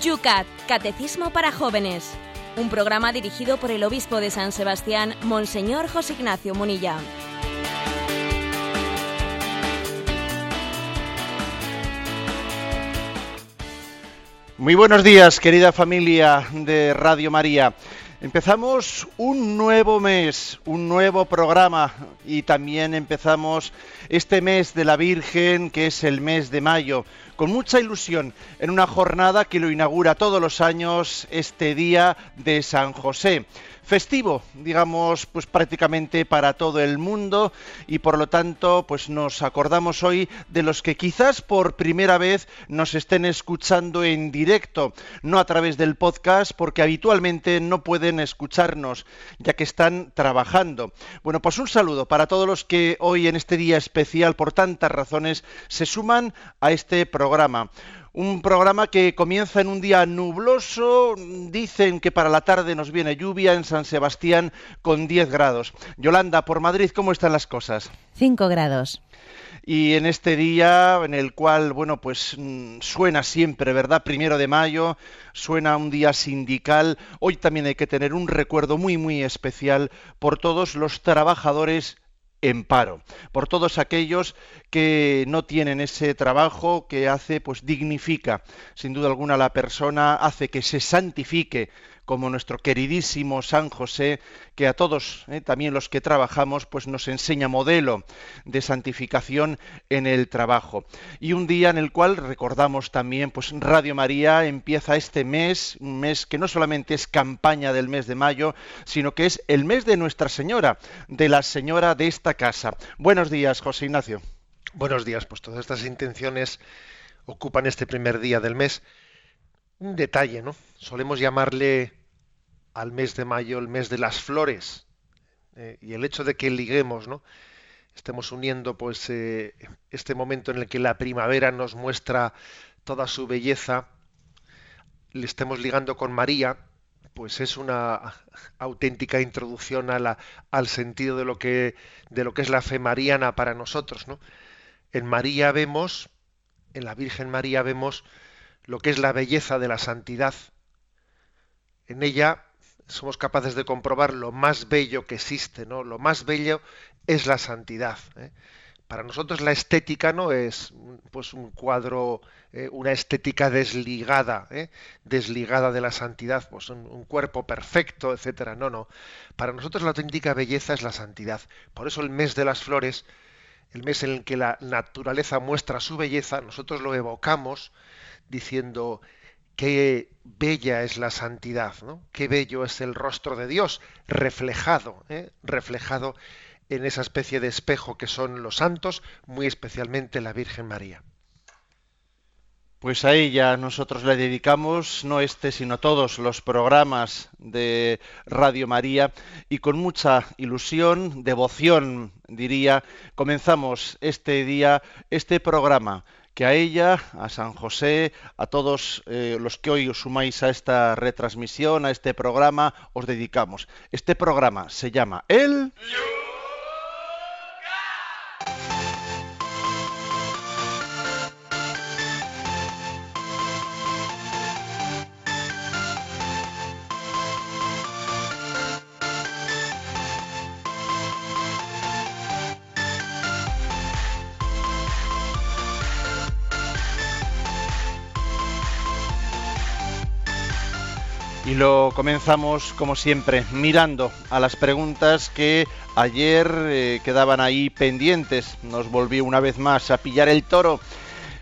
Yucat, Catecismo para Jóvenes. Un programa dirigido por el obispo de San Sebastián, Monseñor José Ignacio Munilla. Muy buenos días, querida familia de Radio María. Empezamos un nuevo mes, un nuevo programa y también empezamos este mes de la Virgen, que es el mes de mayo, con mucha ilusión en una jornada que lo inaugura todos los años este día de San José festivo, digamos, pues prácticamente para todo el mundo y por lo tanto, pues nos acordamos hoy de los que quizás por primera vez nos estén escuchando en directo, no a través del podcast, porque habitualmente no pueden escucharnos, ya que están trabajando. Bueno, pues un saludo para todos los que hoy en este día especial, por tantas razones, se suman a este programa. Un programa que comienza en un día nubloso, dicen que para la tarde nos viene lluvia en San Sebastián con 10 grados. Yolanda, por Madrid, ¿cómo están las cosas? 5 grados y en este día en el cual, bueno, pues mm, suena siempre, ¿verdad? Primero de mayo, suena un día sindical. Hoy también hay que tener un recuerdo muy, muy especial por todos los trabajadores en paro, por todos aquellos que no tienen ese trabajo que hace, pues dignifica sin duda alguna la persona, hace que se santifique como nuestro queridísimo San José, que a todos, eh, también los que trabajamos, pues nos enseña modelo de santificación en el trabajo. Y un día en el cual recordamos también, pues Radio María empieza este mes, un mes que no solamente es campaña del mes de mayo, sino que es el mes de Nuestra Señora, de la Señora de esta casa. Buenos días, José Ignacio. Buenos días, pues todas estas intenciones ocupan este primer día del mes un detalle, ¿no? Solemos llamarle al mes de mayo el mes de las flores. Eh, y el hecho de que liguemos, ¿no? Estemos uniendo pues eh, este momento en el que la primavera nos muestra toda su belleza, le estemos ligando con María, pues es una auténtica introducción al sentido de lo que de lo que es la fe mariana para nosotros, ¿no? En María vemos, en la Virgen María vemos lo que es la belleza de la santidad. En ella somos capaces de comprobar lo más bello que existe, ¿no? Lo más bello es la santidad. ¿eh? Para nosotros la estética no es pues un cuadro, eh, una estética desligada, ¿eh? desligada de la santidad, pues un, un, cuerpo perfecto, etcétera. No, no. Para nosotros la auténtica belleza es la santidad. Por eso el mes de las flores, el mes en el que la naturaleza muestra su belleza, nosotros lo evocamos diciendo qué bella es la santidad, ¿no? qué bello es el rostro de Dios reflejado, ¿eh? reflejado en esa especie de espejo que son los santos, muy especialmente la Virgen María. Pues a ella nosotros le dedicamos no este, sino todos los programas de Radio María y con mucha ilusión, devoción, diría, comenzamos este día, este programa que a ella, a San José, a todos eh, los que hoy os sumáis a esta retransmisión, a este programa, os dedicamos. Este programa se llama El... lo comenzamos, como siempre, mirando a las preguntas que ayer eh, quedaban ahí pendientes. Nos volvió una vez más a pillar el toro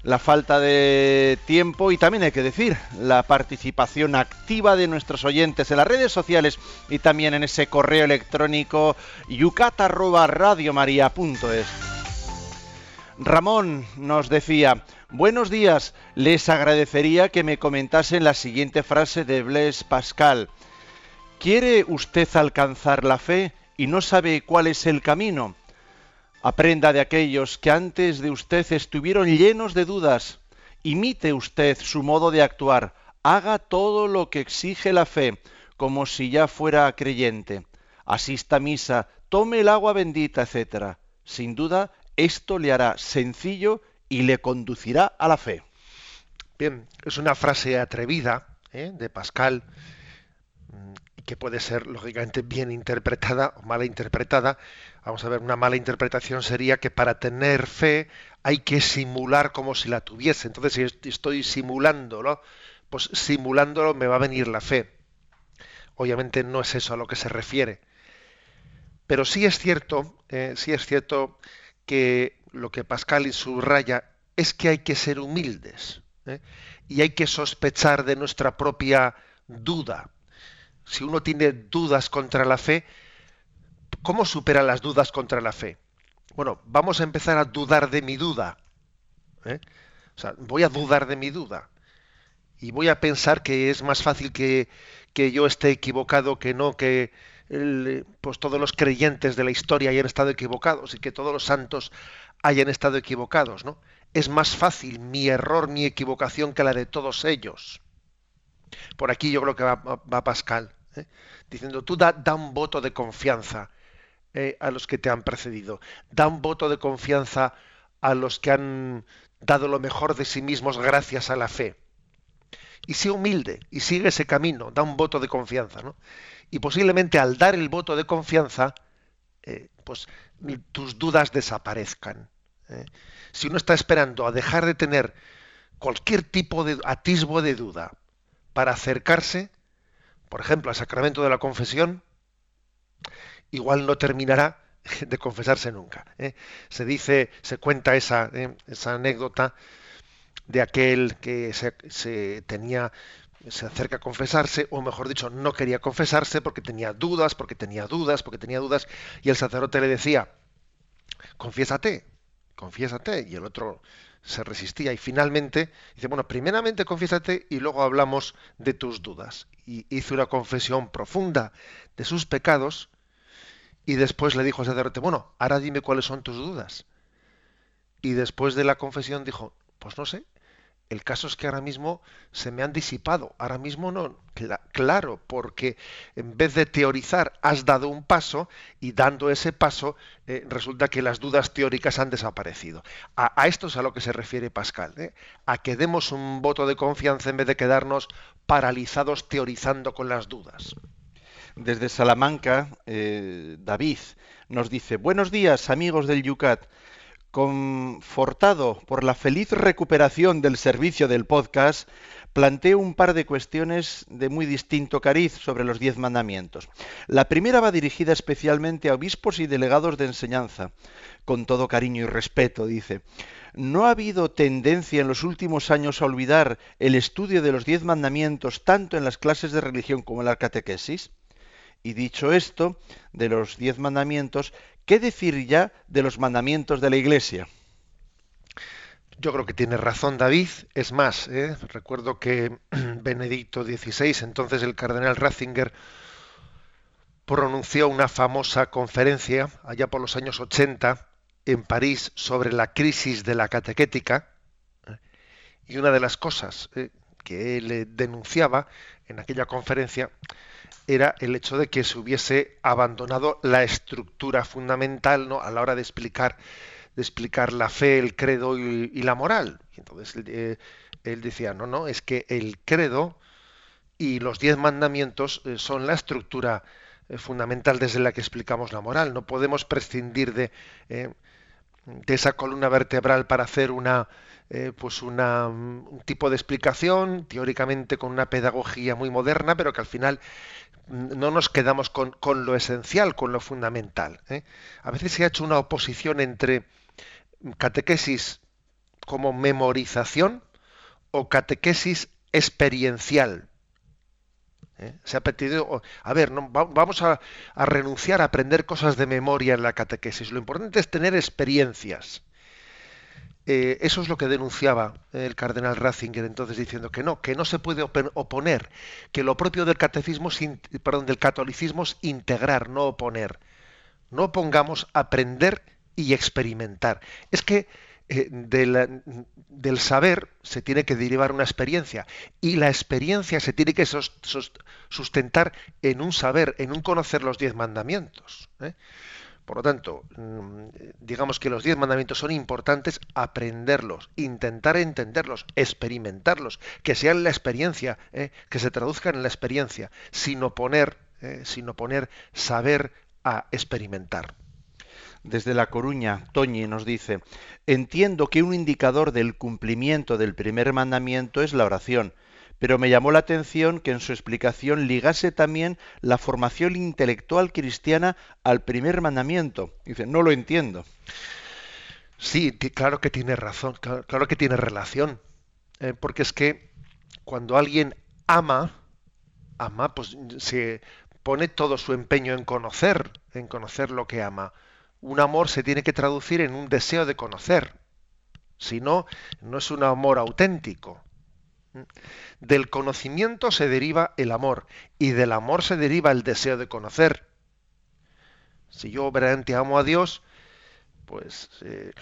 la falta de tiempo y también hay que decir la participación activa de nuestros oyentes en las redes sociales y también en ese correo electrónico yucata@radiomaria.es. Ramón nos decía, Buenos días, les agradecería que me comentasen la siguiente frase de Blaise Pascal. ¿Quiere usted alcanzar la fe y no sabe cuál es el camino? Aprenda de aquellos que antes de usted estuvieron llenos de dudas. Imite usted su modo de actuar. Haga todo lo que exige la fe, como si ya fuera creyente. Asista a misa, tome el agua bendita, etc. Sin duda, esto le hará sencillo y le conducirá a la fe. Bien, es una frase atrevida ¿eh? de Pascal mm, que puede ser lógicamente bien interpretada o mala interpretada. Vamos a ver, una mala interpretación sería que para tener fe hay que simular como si la tuviese. Entonces, si estoy simulándolo, pues simulándolo me va a venir la fe. Obviamente no es eso a lo que se refiere. Pero sí es cierto, eh, sí es cierto que lo que Pascal subraya es que hay que ser humildes ¿eh? y hay que sospechar de nuestra propia duda. Si uno tiene dudas contra la fe, ¿cómo supera las dudas contra la fe? Bueno, vamos a empezar a dudar de mi duda. ¿eh? O sea, voy a dudar de mi duda. Y voy a pensar que es más fácil que, que yo esté equivocado que no que pues todos los creyentes de la historia hayan estado equivocados y que todos los santos hayan estado equivocados, ¿no? Es más fácil mi error, mi equivocación que la de todos ellos. Por aquí yo creo que va, Pascal, ¿eh? diciendo, tú da, un voto de confianza eh, a los que te han precedido, da un voto de confianza a los que han dado lo mejor de sí mismos gracias a la fe. Y sé humilde y sigue ese camino, da un voto de confianza. ¿no? Y posiblemente al dar el voto de confianza, eh, pues tus dudas desaparezcan. ¿eh? Si uno está esperando a dejar de tener cualquier tipo de atisbo de duda para acercarse, por ejemplo, al sacramento de la confesión, igual no terminará de confesarse nunca. ¿eh? Se dice, se cuenta esa, esa anécdota de aquel que se, tenía se acerca a confesarse, o mejor dicho, no quería confesarse porque tenía dudas, porque tenía dudas, porque tenía dudas, y el sacerdote le decía, confiésate, confiésate, y el otro se resistía, y finalmente dice, bueno, primeramente confiésate y luego hablamos de tus dudas. Y hizo una confesión profunda de sus pecados, y después le dijo al sacerdote, bueno, ahora dime cuáles son tus dudas. Y después de la confesión dijo, pues no sé, el caso es que ahora mismo se me han disipado. Ahora mismo no. claro, porque en vez de teorizar has dado un paso y dando ese paso eh, resulta que las dudas teóricas han desaparecido. A, esto es a lo que se refiere Pascal. ¿eh? A que demos un voto de confianza en vez de quedarnos paralizados teorizando con las dudas. Desde Salamanca, eh, David nos dice, buenos días amigos del Yucat confortado por la feliz recuperación del servicio del podcast, planteo un par de cuestiones de muy distinto cariz sobre los diez mandamientos. La primera va dirigida especialmente a obispos y delegados de enseñanza, con todo cariño y respeto, dice. ¿No ha habido tendencia en los últimos años a olvidar el estudio de los diez mandamientos tanto en las clases de religión como en la catequesis? Y dicho esto, de los diez mandamientos, ¿qué decir ya de los mandamientos de la Iglesia? Yo creo que tiene razón David. Es más, ¿eh? recuerdo que Benedicto XVI, entonces el cardenal Ratzinger, pronunció una famosa conferencia allá por los años 80 en París sobre la crisis de la catequética. ¿eh? Y una de las cosas ¿eh? que él denunciaba en aquella conferencia era el hecho de que se hubiese abandonado la estructura fundamental ¿no? a la hora de explicar, de explicar la fe, el credo y, la moral. entonces eh, él decía, no, no, es que el credo y los diez mandamientos eh, son la estructura eh, fundamental desde la que explicamos la moral. No podemos prescindir de, de esa columna vertebral para hacer una, eh, pues una, un tipo de explicación, teóricamente con una pedagogía muy moderna, pero que al final mm, no nos quedamos con, con lo esencial, con lo fundamental. ¿eh? A veces se ha hecho una oposición entre catequesis como memorización o catequesis experiencial. ¿Eh? Se ha pedido, a ver, no, vamos a, renunciar a aprender cosas de memoria en la catequesis. Lo importante es tener experiencias. Eh, eso es lo que denunciaba el cardenal Ratzinger entonces diciendo que no, que no se puede oponer, que lo propio del catecismo, perdón, del catolicismo es integrar, no oponer. No pongamos aprender y experimentar. Es que eh, del, saber se tiene que derivar una experiencia y la experiencia se tiene que sustentar en un saber, en un conocer los diez mandamientos. ¿eh? Por lo tanto, mm, digamos que los diez mandamientos son importantes aprenderlos, intentar entenderlos, experimentarlos, que sean la experiencia, ¿eh? que se traduzcan en la experiencia, sin oponer, sin oponer saber a experimentar. Desde La Coruña, Toñi nos dice, entiendo que un indicador del cumplimiento del primer mandamiento es la oración, pero me llamó la atención que en su explicación ligase también la formación intelectual cristiana al primer mandamiento. Dice, no lo entiendo. Sí, claro que tiene razón, claro, que tiene relación, eh, porque es que cuando alguien ama, ama, pues se pone todo su empeño en conocer, en conocer lo que ama un amor se tiene que traducir en un deseo de conocer. Si no, no es un amor auténtico. Del conocimiento se deriva el amor y del amor se deriva el deseo de conocer. Si yo verdaderamente amo a Dios, pues eh,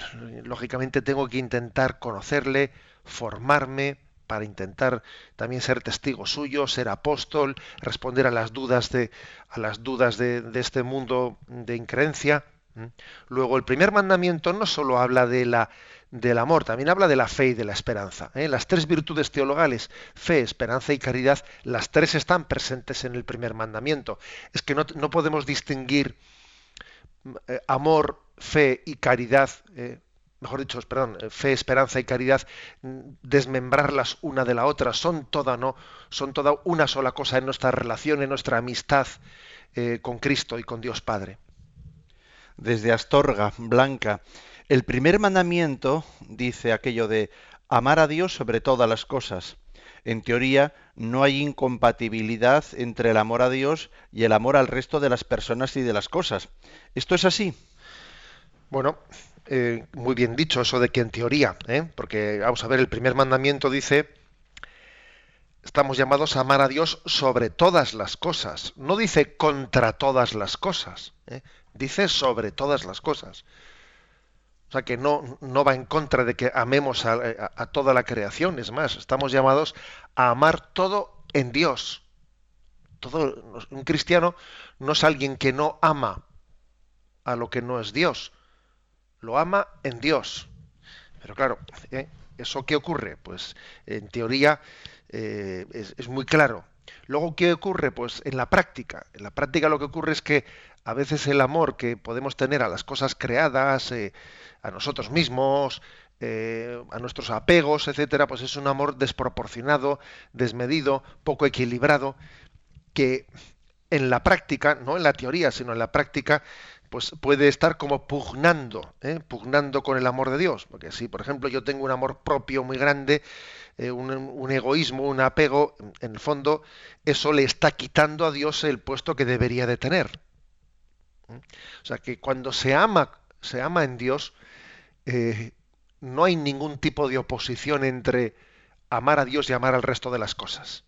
lógicamente tengo que intentar conocerle, formarme para intentar también ser testigo suyo, ser apóstol, responder a las dudas de a las dudas de, de este mundo de increencia. ¿Mm? Luego, el primer mandamiento no solo habla de la, del amor, también habla de la fe y de la esperanza. ¿eh? Las tres virtudes teologales, fe, esperanza y caridad, las tres están presentes en el primer mandamiento. Es que no, podemos distinguir eh, amor, fe y caridad, eh, mejor dicho, perdón, fe, esperanza y caridad, mm, desmembrarlas una de la otra, son toda, ¿no? Son toda una sola cosa en nuestra relación, en nuestra amistad con Cristo y con Dios Padre desde Astorga, Blanca. El primer mandamiento dice aquello de amar a Dios sobre todas las cosas. En teoría, no hay incompatibilidad entre el amor a Dios y el amor al resto de las personas y de las cosas. ¿Esto es así? Bueno, eh, muy bien dicho eso de que en teoría, ¿eh? porque vamos a ver, el primer mandamiento dice, estamos llamados a amar a Dios sobre todas las cosas, no dice contra todas las cosas. ¿eh? Dice sobre todas las cosas. O sea que no, no va en contra de que amemos a, toda la creación, es más, estamos llamados a amar todo en Dios. Todo, un cristiano no es alguien que no ama a lo que no es Dios, lo ama en Dios. Pero claro, ¿eh? ¿eso qué ocurre? Pues en teoría eh, es, muy claro. Luego, ¿qué ocurre? Pues en la práctica. En la práctica lo que ocurre es que a veces el amor que podemos tener a las cosas creadas, eh, a nosotros mismos, eh, a nuestros apegos, etcétera, pues es un amor desproporcionado, desmedido, poco equilibrado, que en la práctica, no en la teoría, sino en la práctica, pues puede estar como pugnando, ¿eh? pugnando con el amor de Dios. Porque si, por ejemplo, yo tengo un amor propio muy grande, un, un, egoísmo, un apego, en el fondo, eso le está quitando a Dios el puesto que debería de tener. O sea que cuando se ama, se ama en Dios, eh, no hay ningún tipo de oposición entre amar a Dios y amar al resto de las cosas.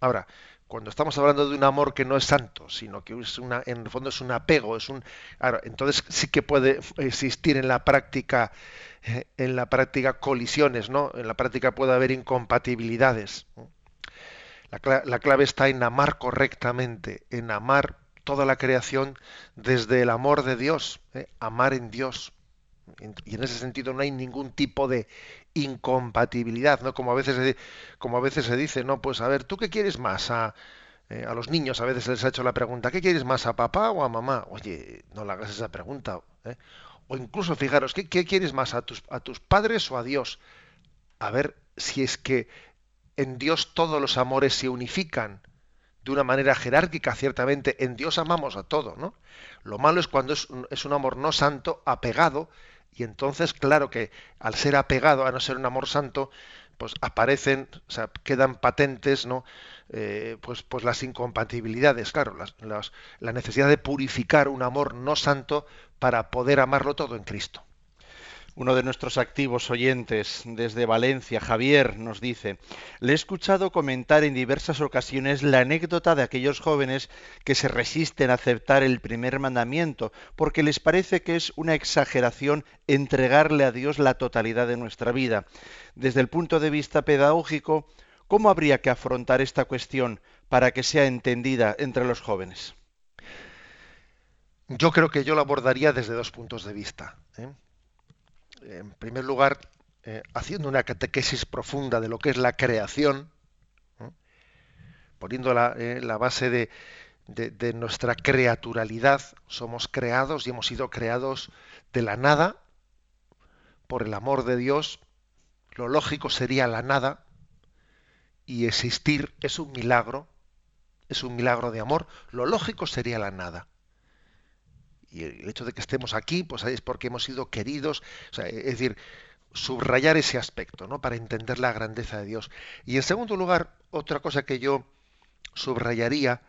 Ahora, cuando estamos hablando de un amor que no es santo, sino que es una, en el fondo es un apego, es un, entonces sí que puede existir en la práctica, eh, en la práctica colisiones, ¿no? En la práctica puede haber incompatibilidades. La, la clave está en amar correctamente, en amar toda la creación desde el amor de Dios, ¿eh? amar en Dios. Y en ese sentido no hay ningún tipo de incompatibilidad, ¿no? Como a veces como a veces se dice, no, pues a ver, ¿tú qué quieres más a, eh, a los niños? A veces les ha hecho la pregunta, ¿qué quieres más a papá o a mamá? Oye, no le hagas esa pregunta. ¿eh? O incluso fijaros, ¿qué, ¿qué, quieres más a tus, a tus padres o a Dios? A ver si es que en Dios todos los amores se unifican de una manera jerárquica, ciertamente, en Dios amamos a todo, ¿no? Lo malo es cuando es un, amor no santo, apegado, y entonces, claro que al ser apegado, a no ser un amor santo, pues aparecen, quedan patentes, ¿no? Eh, pues, pues las incompatibilidades, claro, las, la necesidad de purificar un amor no santo para poder amarlo todo en Cristo. Uno de nuestros activos oyentes desde Valencia, Javier, nos dice, le he escuchado comentar en diversas ocasiones la anécdota de aquellos jóvenes que se resisten a aceptar el primer mandamiento porque les parece que es una exageración entregarle a Dios la totalidad de nuestra vida. Desde el punto de vista pedagógico, ¿cómo habría que afrontar esta cuestión para que sea entendida entre los jóvenes? yo creo que yo lo abordaría desde dos puntos de vista. ¿eh? En primer lugar, eh, haciendo una catequesis profunda de lo que es la creación, poniendo la, la base de, de, nuestra creaturalidad. Somos creados y hemos sido creados de la nada por el amor de Dios. Lo lógico sería la nada y existir es un milagro, es un milagro de amor. Lo lógico sería la nada. Y el hecho de que estemos aquí, pues es porque hemos sido queridos, es decir, subrayar ese aspecto, ¿no? Para entender la grandeza de Dios. Y en segundo lugar, otra cosa que yo subrayaría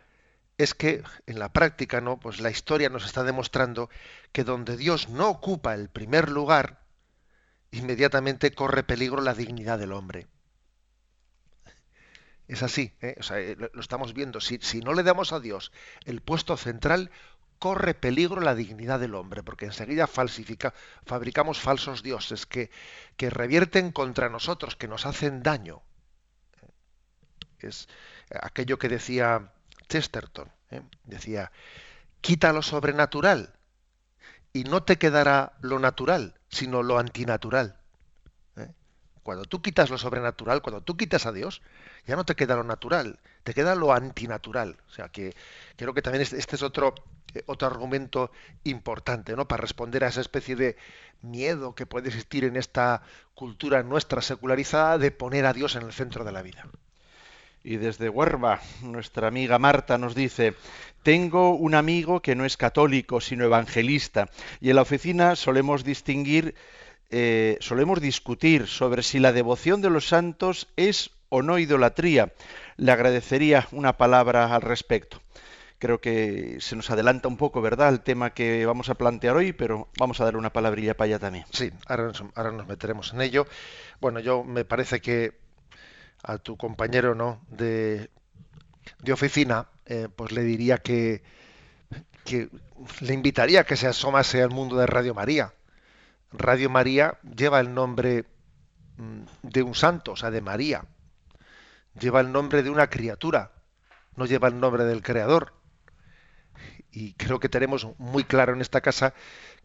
es que en la práctica, ¿no? Pues la historia nos está demostrando que donde Dios no ocupa el primer lugar, inmediatamente corre peligro la dignidad del hombre. Es así, ¿eh? Eh, lo estamos viendo. Si, si, no le damos a Dios el puesto central, corre peligro la dignidad del hombre, porque enseguida falsifica, fabricamos falsos dioses que, revierten contra nosotros, que nos hacen daño. Es aquello que decía Chesterton. ¿eh? Decía, quita lo sobrenatural y no te quedará lo natural, sino lo antinatural. ¿eh? Cuando tú quitas lo sobrenatural, cuando tú quitas a Dios, ya no te queda lo natural, te queda lo antinatural. O sea que creo que también este, es otro, eh, otro argumento importante, ¿no? Para responder a esa especie de miedo que puede existir en esta cultura nuestra secularizada de poner a Dios en el centro de la vida. Y desde Huerva, nuestra amiga Marta nos dice, tengo un amigo que no es católico, sino evangelista, y en la oficina solemos distinguir, eh, solemos discutir sobre si la devoción de los santos es o no idolatría. Le agradecería una palabra al respecto. Creo que se nos adelanta un poco, ¿verdad?, el tema que vamos a plantear hoy, pero vamos a dar una palabrilla para allá también. Sí, ahora ahora nos meteremos en ello. Bueno, yo me parece que a tu compañero no de, de oficina, eh, pues le diría que, que le invitaría a que se asomase al mundo de Radio María. Radio María lleva el nombre mm, de un santo, o sea, de María. Lleva el nombre de una criatura, no lleva el nombre del Creador. Y creo que tenemos muy claro en esta casa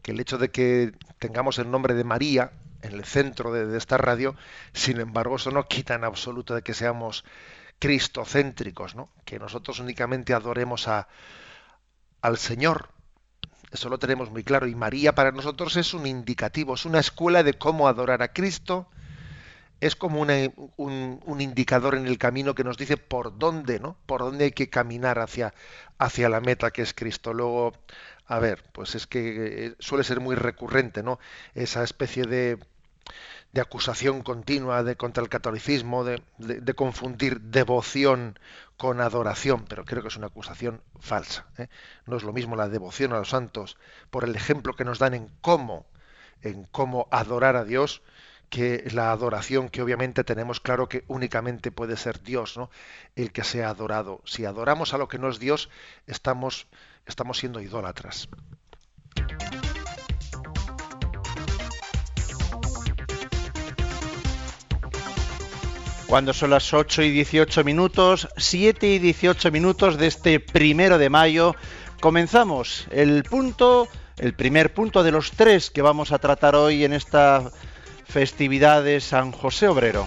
que el hecho de que tengamos el nombre de María en el centro de, esta radio, sin embargo, eso no quita en absoluto de que seamos cristocéntricos, ¿no? que nosotros únicamente adoremos a, al Señor. Eso lo tenemos muy claro. Y María para nosotros es un indicativo, es una escuela de cómo adorar a Cristo, es como un, un, indicador en el camino que nos dice por dónde, ¿no? Por dónde hay que caminar hacia, hacia la meta que es Cristo. Luego, a ver, pues es que eh, suele ser muy recurrente, ¿no? Esa especie de de acusación continua de, contra el catolicismo, de, confundir devoción con adoración, pero creo que es una acusación falsa. ¿eh? No es lo mismo la devoción a los santos por el ejemplo que nos dan en cómo, en cómo adorar a Dios, que la adoración que obviamente tenemos claro que únicamente puede ser Dios, ¿no? El que sea adorado. Si adoramos a lo que no es Dios, estamos, estamos siendo idólatras. Cuando son las 8 y 18 minutos, 7 y 18 minutos de este primero de mayo, comenzamos el punto, el primer punto de los tres que vamos a tratar hoy en esta festividad de San José Obrero.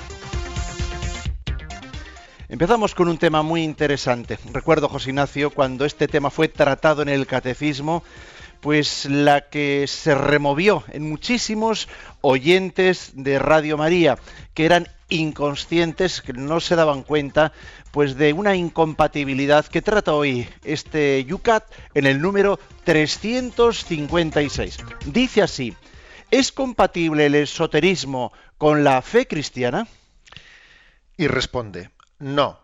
Empezamos con un tema muy interesante. Recuerdo, José Ignacio, cuando este tema fue tratado en el catecismo, pues la que se removió en muchísimos oyentes de Radio María, que eran inconscientes, que no se daban cuenta pues de una incompatibilidad que trata hoy este Yucat en el número 356. Dice así, ¿es compatible el esoterismo con la fe cristiana? Y responde, no.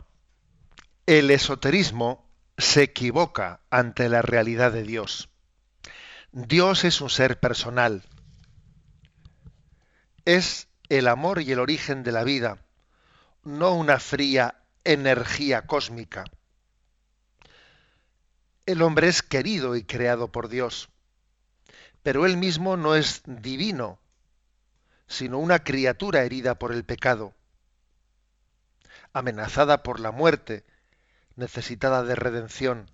El esoterismo se equivoca ante la realidad de Dios. Dios es un ser personal. Es el amor y el origen de la vida, no una fría energía cósmica. El hombre es querido y creado por Dios, pero él mismo no es divino, sino una criatura herida por el pecado, amenazada por la muerte, necesitada de redención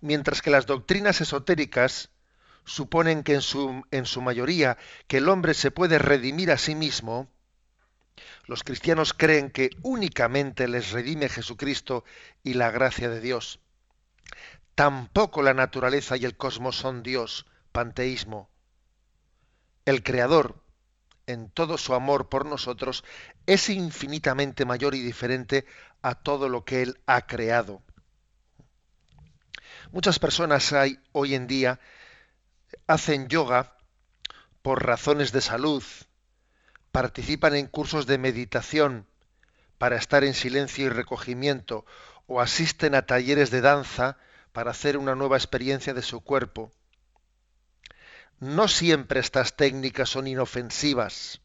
Mientras que las doctrinas esotéricas suponen que en su, en su mayoría que el hombre se puede redimir a sí mismo, los cristianos creen que únicamente les redime Jesucristo y la gracia de Dios. Tampoco la naturaleza y el cosmos son Dios, panteísmo. El Creador, en todo su amor por nosotros, es infinitamente mayor y diferente a todo lo que Él ha creado. Muchas personas hay hoy en día hacen yoga por razones de salud, participan en cursos de meditación para estar en silencio y recogimiento o asisten a talleres de danza para hacer una nueva experiencia de su cuerpo. No siempre estas técnicas son inofensivas.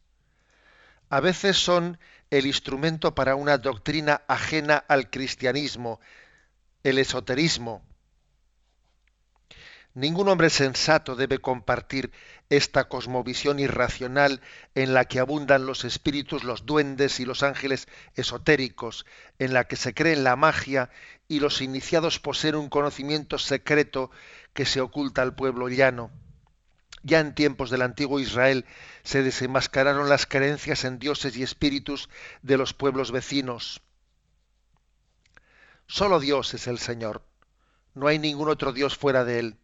A veces son el instrumento para una doctrina ajena al cristianismo, el esoterismo. Ningún hombre sensato debe compartir esta cosmovisión irracional en la que abundan los espíritus, los duendes y los ángeles esotéricos, en la que se cree en la magia y los iniciados poseen un conocimiento secreto que se oculta al pueblo llano. Ya en tiempos del antiguo Israel se desenmascararon las creencias en dioses y espíritus de los pueblos vecinos. Solo Dios es el Señor. No hay ningún otro Dios fuera de Él.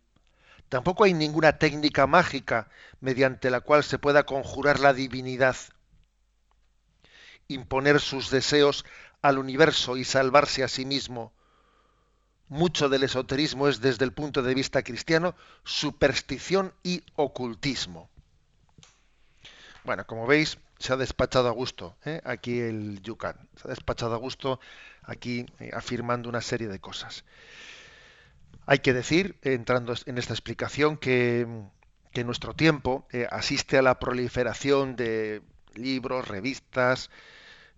Tampoco hay ninguna técnica mágica mediante la cual se pueda conjurar la divinidad, imponer sus deseos al universo y salvarse a sí mismo. Mucho del esoterismo es, desde el punto de vista cristiano, superstición y ocultismo. Bueno, como veis, se ha despachado a gusto ¿eh? aquí el Yucan. Se ha despachado a gusto aquí eh, afirmando una serie de cosas. Hay que decir, entrando en esta explicación, que, en nuestro tiempo eh, asiste a la proliferación de libros, revistas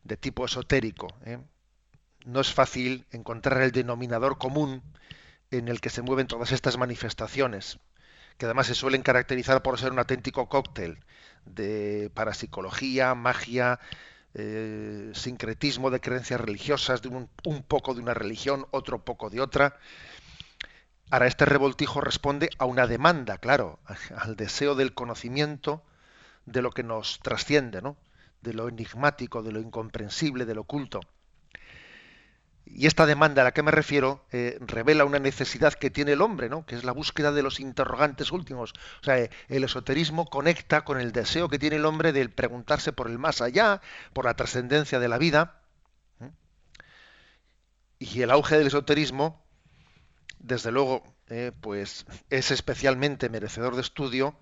de tipo esotérico. No es fácil encontrar el denominador común en el que se mueven todas estas manifestaciones, que además se suelen caracterizar por ser un auténtico cóctel de parapsicología, magia, eh, sincretismo de creencias religiosas, de un, poco de una religión, otro poco de otra. Ahora, este revoltijo responde a una demanda, claro, al deseo del conocimiento de lo que nos trasciende, ¿no? de lo enigmático, de lo incomprensible, de lo oculto. Y esta demanda a la que me refiero eh, revela una necesidad que tiene el hombre, ¿no? que es la búsqueda de los interrogantes últimos. O sea, el esoterismo conecta con el deseo que tiene el hombre de preguntarse por el más allá, por la trascendencia de la vida. Y el auge del esoterismo desde luego, eh, pues es especialmente merecedor de estudio,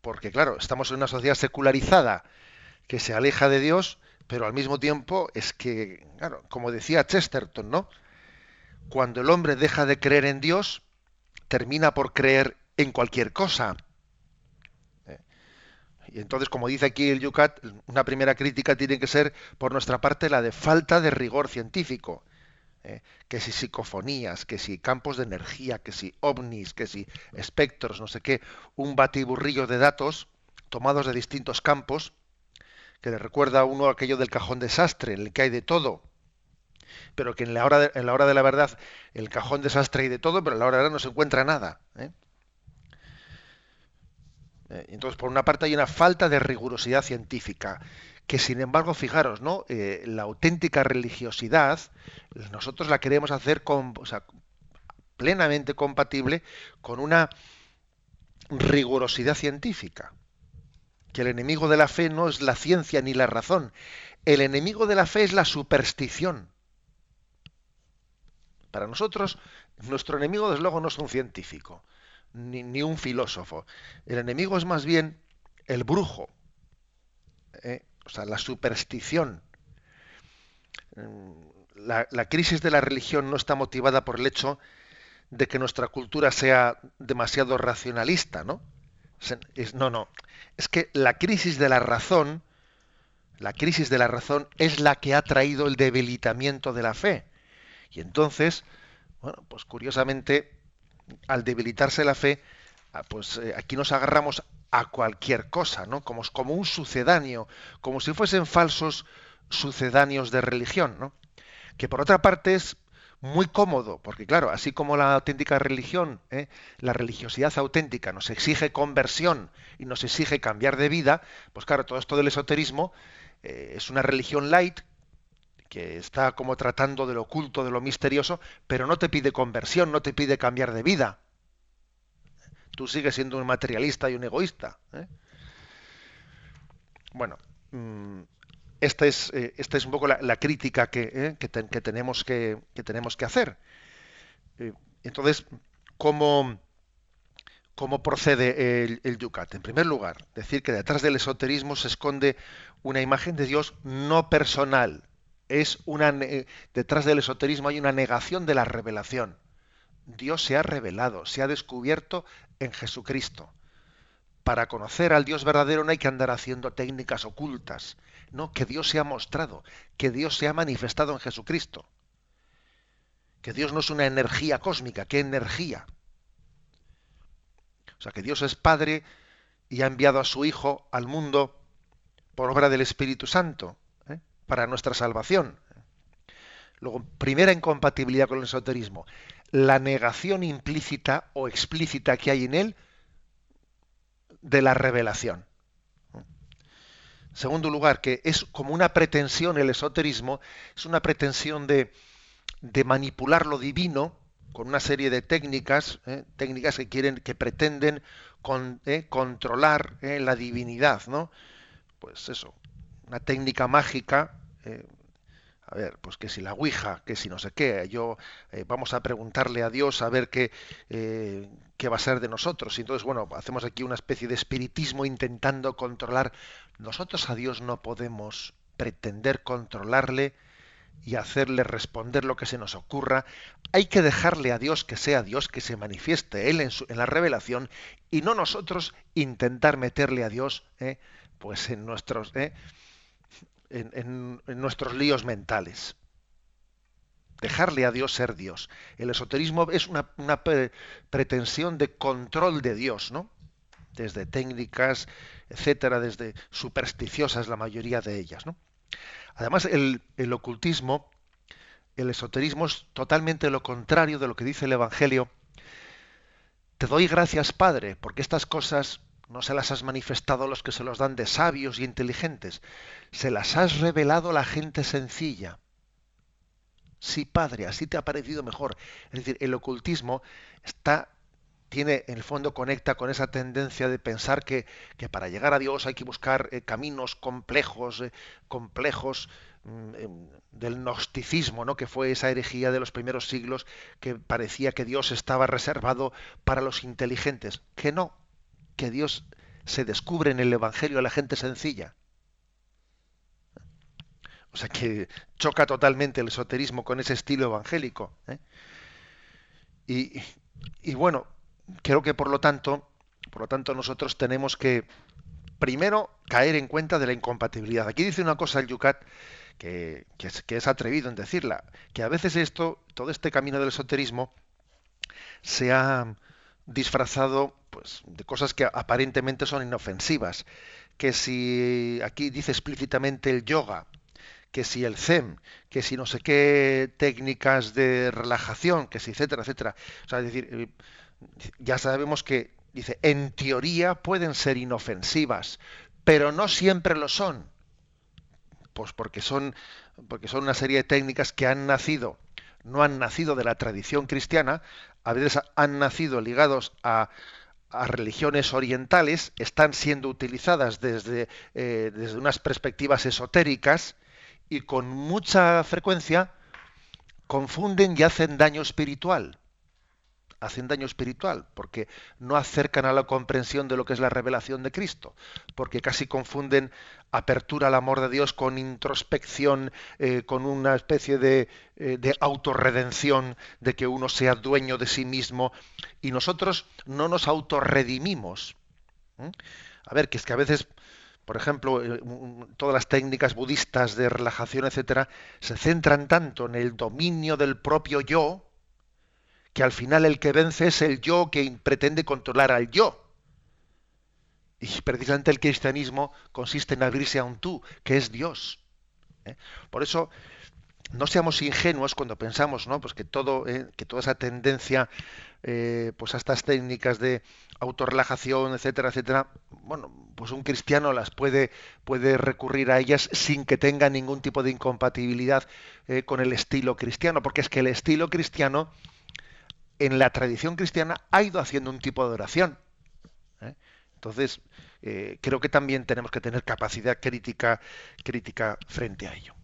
porque claro, estamos en una sociedad secularizada que se aleja de Dios, pero al mismo tiempo es que, claro, como decía Chesterton, ¿no? Cuando el hombre deja de creer en Dios, termina por creer en cualquier cosa. Eh, y entonces, como dice aquí el Yucat, una primera crítica tiene que ser, por nuestra parte, la de falta de rigor científico. ¿eh? que si psicofonías, que si campos de energía, que si ovnis, que si espectros, no sé qué, un batiburrillo de datos tomados de distintos campos, que le recuerda a uno aquello del cajón desastre, en el que hay de todo, pero que en la hora de, en la, hora de la verdad el cajón desastre hay de todo, pero en la hora de la verdad no se encuentra nada. ¿eh? Eh, entonces, por una parte hay una falta de rigurosidad científica que sin embargo, fijaros, ¿no? Eh, la auténtica religiosidad, nosotros la queremos hacer plenamente compatible con una rigurosidad científica. Que el enemigo de la fe no es la ciencia ni la razón. El enemigo de la fe es la superstición. Para nosotros, nuestro enemigo desde luego no es un científico, ni, ni un filósofo. El enemigo es más bien el brujo, ¿eh? o sea, la superstición. Mm, la, crisis de la religión no está motivada por el hecho de que nuestra cultura sea demasiado racionalista, ¿no? No, no. Es que la crisis de la razón, la crisis de la razón es la que ha traído el debilitamiento de la fe. Y entonces, bueno, pues curiosamente, al debilitarse la fe, ah, pues eh, aquí nos agarramos a cualquier cosa, ¿no? Como, como un sucedáneo, como si fuesen falsos sucedáneos de religión, ¿no? Que por otra parte es muy cómodo, porque claro, así como la auténtica religión, ¿eh? la religiosidad auténtica nos exige conversión y nos exige cambiar de vida, pues claro, todo esto del esoterismo eh, es una religión light que está como tratando de lo oculto, de lo misterioso, pero no te pide conversión, no te pide cambiar de vida. Tú sigues siendo un materialista y un egoísta. ¿eh? Bueno, mm, esta es, eh, esta es un poco la, crítica que, eh, que, tenemos que, tenemos que hacer. Eh, entonces, ¿cómo, cómo procede el, el, Yucat? En primer lugar, decir que detrás del esoterismo se esconde una imagen de Dios no personal. Es una, detrás del esoterismo hay una negación de la revelación. Dios se ha revelado, se ha descubierto en Jesucristo. Para conocer al Dios verdadero no hay que andar haciendo técnicas ocultas. No, que Dios se ha mostrado, que Dios se ha manifestado en Jesucristo. Que Dios no es una energía cósmica, ¿qué energía? O sea, que Dios es Padre y ha enviado a su Hijo al mundo por obra del Espíritu Santo, ¿eh? para nuestra salvación. Luego, primera incompatibilidad con el esoterismo, la negación implícita o explícita que hay en él de la revelación. Segundo lugar, que es como una pretensión el esoterismo, es una pretensión de, manipular lo divino con una serie de técnicas, ¿eh? técnicas que quieren, que pretenden ¿eh? controlar ¿eh? la divinidad, ¿no? Pues eso, una técnica mágica, a ver, pues que si la Ouija, que si no sé qué, yo vamos a preguntarle a Dios a ver qué, qué va a ser de nosotros. Y entonces, bueno, hacemos aquí una especie de espiritismo intentando controlar nosotros a Dios no podemos pretender controlarle y hacerle responder lo que se nos ocurra. Hay que dejarle a Dios que sea Dios, que se manifieste Él en, la revelación y no nosotros intentar meterle a Dios eh, pues en nuestros, eh, en, nuestros líos mentales. Dejarle a Dios ser Dios. El esoterismo es una, pretensión de control de Dios, ¿no? Desde técnicas etcétera, desde supersticiosas la mayoría de ellas. ¿no? Además, el, el ocultismo, el esoterismo es totalmente lo contrario de lo que dice el Evangelio. Te doy gracias, Padre, porque estas cosas no se las has manifestado a los que se los dan de sabios y inteligentes, se las has revelado a la gente sencilla. Sí, Padre, así te ha parecido mejor. Es decir, el ocultismo está tiene, en el fondo conecta con esa tendencia de pensar que, para llegar a Dios hay que buscar eh, caminos complejos, eh, complejos mm, em, del gnosticismo, ¿no? que fue esa herejía de los primeros siglos que parecía que Dios estaba reservado para los inteligentes. Que no, que Dios se descubre en el Evangelio a la gente sencilla. O sea que choca totalmente el esoterismo con ese estilo evangélico. ¿eh? Y, bueno, creo que por lo tanto, por lo tanto nosotros tenemos que primero caer en cuenta de la incompatibilidad. Aquí dice una cosa el Yucat que, es, atrevido en decirla, que a veces esto, todo este camino del esoterismo, se ha disfrazado pues, de cosas que aparentemente son inofensivas. Que si aquí dice explícitamente el yoga, que si el Zen, que si no sé qué técnicas de relajación, que si etcétera, etcétera. O sea, es decir, ya sabemos que, dice, en teoría pueden ser inofensivas, pero no siempre lo son. Pues porque son, porque son una serie de técnicas que han nacido, no han nacido de la tradición cristiana, a veces han nacido ligados a, a religiones orientales, están siendo utilizadas desde, eh, desde unas perspectivas esotéricas y con mucha frecuencia confunden y hacen daño espiritual hacen daño espiritual, porque no acercan a la comprensión de lo que es la revelación de Cristo, porque casi confunden apertura al amor de Dios con introspección, eh, con una especie de, eh, de autorredención, de que uno sea dueño de sí mismo, y nosotros no nos autorredimimos. A ver, que es que a veces por ejemplo, eh, todas las técnicas budistas de relajación, etcétera, se centran tanto en el dominio del propio yo, que al final el que vence es el yo que pretende controlar al yo. Y precisamente el cristianismo consiste en abrirse a un tú, que es Dios. ¿eh? Por eso no seamos ingenuos cuando pensamos ¿no? pues que todo eh, que toda esa tendencia eh, pues a estas técnicas de autorrelajación etcétera etcétera bueno pues un cristiano las puede puede recurrir a ellas sin que tenga ningún tipo de incompatibilidad con el estilo cristiano porque es que el estilo cristiano en la tradición cristiana ha ido haciendo un tipo de oración entonces creo que también tenemos que tener capacidad crítica crítica frente a ello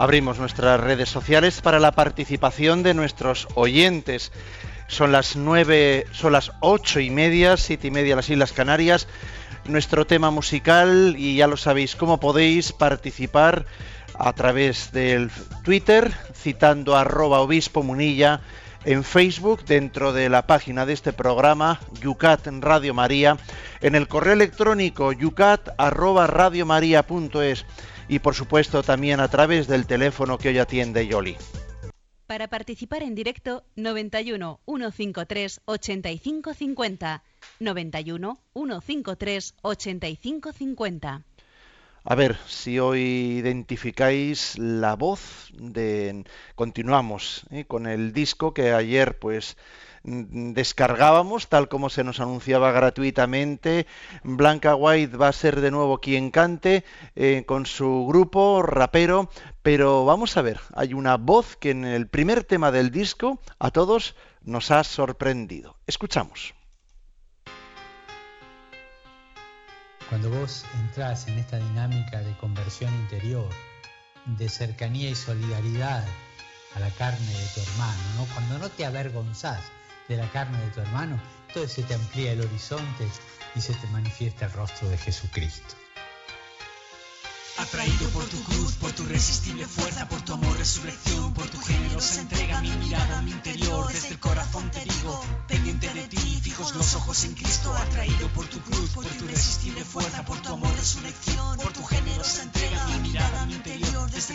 Abrimos nuestras redes sociales para la participación de nuestros oyentes. Son las nueve, son las ocho y media, siete y media las Islas Canarias. Nuestro tema musical y ya lo sabéis cómo podéis participar a través del Twitter citando arroba obispo munilla en Facebook dentro de la página de este programa Yucat Radio María en el correo electrónico yucat arroba radiomaria.es y por supuesto también a través del teléfono que hoy atiende Yoli. Para participar en directo 91 153 8550 91 153 8550. A ver si hoy identificáis la voz de. Continuamos ¿eh? con el disco que ayer, pues descargábamos, tal como se nos anunciaba gratuitamente. Blanca White va a ser de nuevo quien cante eh, con su grupo rapero, pero vamos a ver, hay una voz que en el primer tema del disco a todos nos ha sorprendido. Escuchamos. Cuando vos entras en esta dinámica de conversión interior, de cercanía y solidaridad a la carne de tu hermano, ¿no? cuando no te avergonzás de la carne de tu hermano, entonces se te amplía el horizonte y se te manifiesta el rostro de Jesucristo. Atraído por tu cruz, por tu irresistible fuerza, por tu amor, resurrección, por tu generosa entrega, mi mirada, mi interior, desde el corazón te digo, pendiente de ti, fijos los ojos en Cristo, atraído por tu cruz, por tu irresistible fuerza, por tu amor, resurrección, por tu generosa entrega, mi mirada, mi interior, desde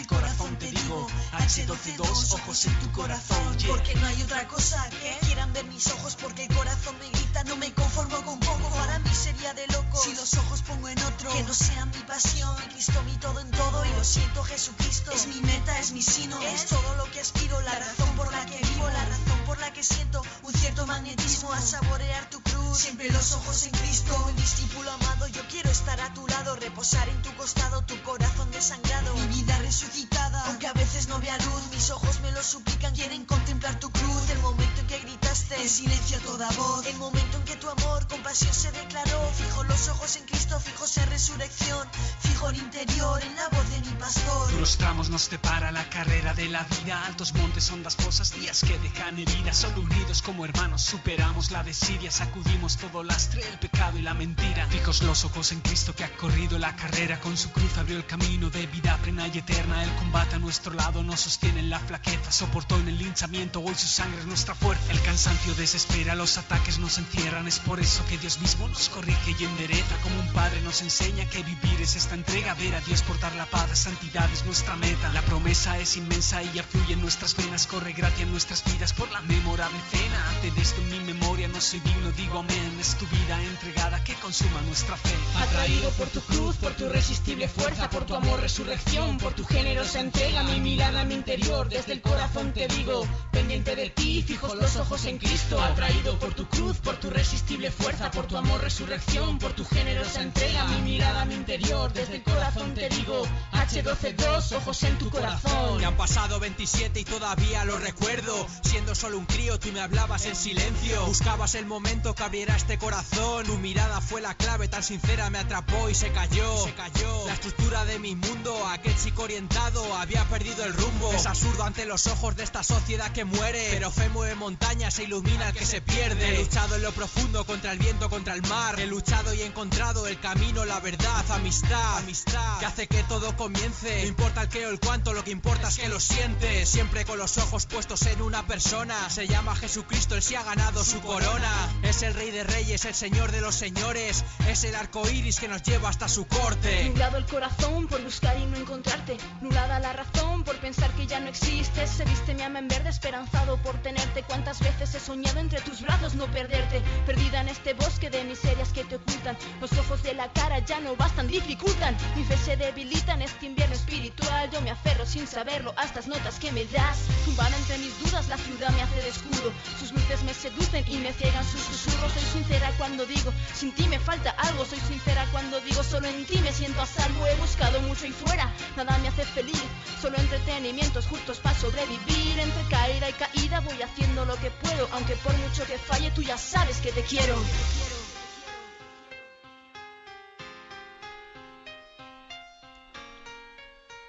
H122, ojos en tu corazón, porque no hay otra cosa que quieran ver mis ojos, porque el corazón me grita, no me conformo con poco, para mí sería de loco, si los ojos pongo en otro, que no sea mi pasión, Cristo mi todo en todo y lo siento Jesucristo. Es mi meta, es mi sino, es todo lo que aspiro, la razón por la que vivo, la razón por la que siento un cierto magnetismo a saborear tu cruz, siempre los ojos en Cristo, mi discípulo amado, yo quiero estar a tu lado, reposar en tu costado, tu corazón desangrado, mi vida resucitada, aunque a veces no vea luz, mis ojos me lo suplican, quieren contemplar tu cruz, el momento en que gritaste, en silencio toda voz, el momento en que tu amor, compasión se declaró, fijo los ojos en Cristo, fijos en resurrección, fijo el interior en la voz de mi pastor. Los tramos nos separa la carrera de la vida. Altos montes, ondas, cosas, días que dejan heridas. Solo unidos como hermanos superamos la desidia. Sacudimos todo lastre, el pecado y la mentira. Fijos los ojos en Cristo que ha corrido la carrera. Con su cruz abrió el camino de vida plena y eterna. El combate a nuestro lado nos sostiene en la flaqueza. Soportó en el linchamiento, hoy su sangre es nuestra fuerza. El cansancio desespera, los ataques nos encierran. Es por eso que Dios mismo nos corrige y endereza. Como un padre nos enseña que vivir es esta entrega. Ver a Dios portar la paz, santidad es nuestra meta. La promesa es inmensa y ya fluye en nuestras venas, corre gracia en nuestras vidas por la memorable cena. Ante esto en mi memoria no soy digno, digo amén. Es tu vida entregada que consuma nuestra fe. Atraído por tu cruz, por tu irresistible fuerza, por tu amor, resurrección, por tu generosa entrega, mi mirada, mi interior, desde el corazón te digo, pendiente de ti, fijos los ojos en Cristo. Atraído por tu cruz, por tu irresistible fuerza, por tu amor, resurrección, por tu generosa entrega, mi mirada, mi interior, desde el corazón te digo H122, ojos en tu corazón. Ya han pasado 27 y todavía lo recuerdo. Siendo solo un crío, tú me hablabas en silencio. Buscabas el momento que abriera este corazón. Tu mirada fue la clave, tan sincera me atrapó y se cayó. Se cayó. La estructura de mi mundo, aquel chico orientado, había perdido el rumbo. Es absurdo ante los ojos de esta sociedad que muere. Pero fe mueve montañas, se ilumina el que se pierde. He luchado en lo profundo contra el viento, contra el mar. He luchado y he encontrado el camino, la verdad, amistad, amistad, que hace que todo comience. No importa el qué o el cuánto, lo que importa es que lo sientes. Siempre con los ojos puestos en una persona. Se llama Jesucristo, él sí ha ganado su corona. Es el rey de reyes, el señor de los señores. Es el arco iris que nos lleva hasta su corte. Nublado el corazón por buscar y no encontrarte. Nublada la razón por pensar que ya no existes. Se viste mi alma en verde, esperanzado por tenerte. Cuántas veces he soñado entre tus brazos no perderte. Perdida en este bosque de miserias que te ocultan. Los ojos de la cara ya no bastan, dificultan. Mi fe se debilita en este invierno espiritual. Yo me aferro sin saberlo a estas notas que me das. Tumbada entre mis dudas, la ciudad me hace de escudo. Sus luces me seducen y me ciegan sus susurros. Soy sincera cuando digo, sin ti me falta algo. Soy sincera cuando digo, solo en ti me siento a salvo. He buscado mucho y fuera, nada me hace feliz. Solo entretenimientos justos para sobrevivir. Entre caída y caída voy haciendo lo que puedo. Aunque por mucho que falle, tú ya sabes que te quiero.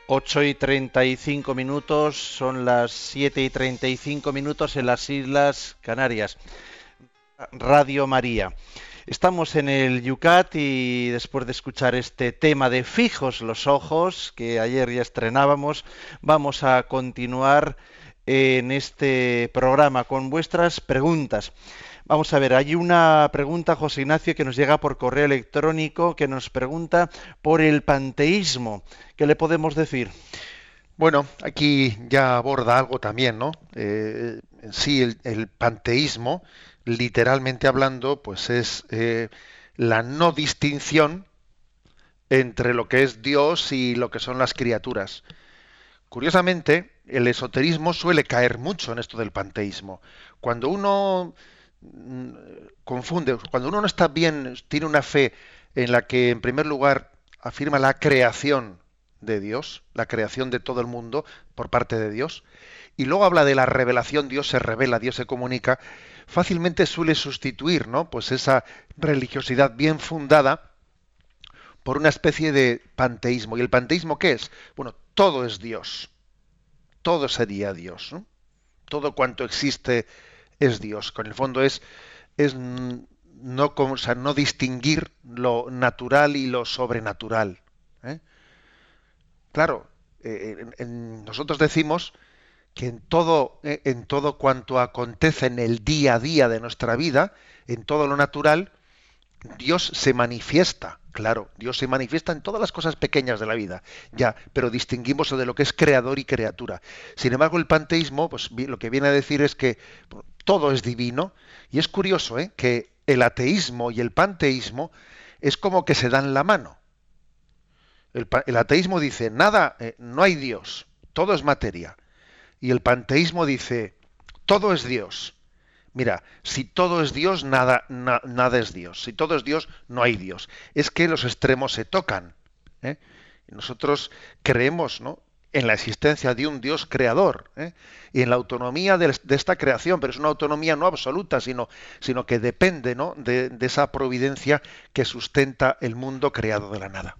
8 y 35 minutos, son las 7 y 35 minutos en las Islas Canarias. Radio María. Estamos en el Yucat y después de escuchar este tema de fijos los ojos, que ayer ya estrenábamos, vamos a continuar en este programa con vuestras preguntas. Vamos a ver, hay una pregunta, José Ignacio, que nos llega por correo electrónico, que nos pregunta por el panteísmo. ¿Qué le podemos decir? Bueno, aquí ya aborda algo también, ¿no? Eh, sí, el, panteísmo, literalmente hablando, pues es eh, la no distinción entre lo que es Dios y lo que son las criaturas. Curiosamente, el esoterismo suele caer mucho en esto del panteísmo. Cuando uno confunde. Cuando uno no está bien, tiene una fe en la que, en primer lugar, afirma la creación de Dios, la creación de todo el mundo por parte de Dios, y luego habla de la revelación, Dios se revela, Dios se comunica, fácilmente suele sustituir, ¿no? Pues esa religiosidad bien fundada por una especie de panteísmo. ¿Y el panteísmo qué es? Bueno, todo es Dios. Todo sería Dios. Todo cuanto existe es Dios. Con el fondo es, es no, no distinguir lo natural y lo sobrenatural. ¿eh? Claro, eh, nosotros decimos que en todo, eh, en todo cuanto acontece en el día a día de nuestra vida, en todo lo natural, Dios se manifiesta, claro, Dios se manifiesta en todas las cosas pequeñas de la vida, ya, pero distinguimos de lo que es creador y criatura. Sin embargo, el panteísmo, pues lo que viene a decir es que todo es divino, y es curioso ¿eh? que el ateísmo y el panteísmo es como que se dan la mano. El, ateísmo dice, nada, eh, no hay Dios, todo es materia. Y el panteísmo dice, todo es Dios. Mira, si todo es Dios, nada, nada es Dios. Si todo es Dios, no hay Dios. Es que los extremos se tocan. ¿eh? Nosotros creemos ¿no? En la existencia de un Dios creador ¿eh? y en la autonomía de, esta creación, pero es una autonomía no absoluta, sino, sino que depende ¿no? de, de esa providencia que sustenta el mundo creado de la nada.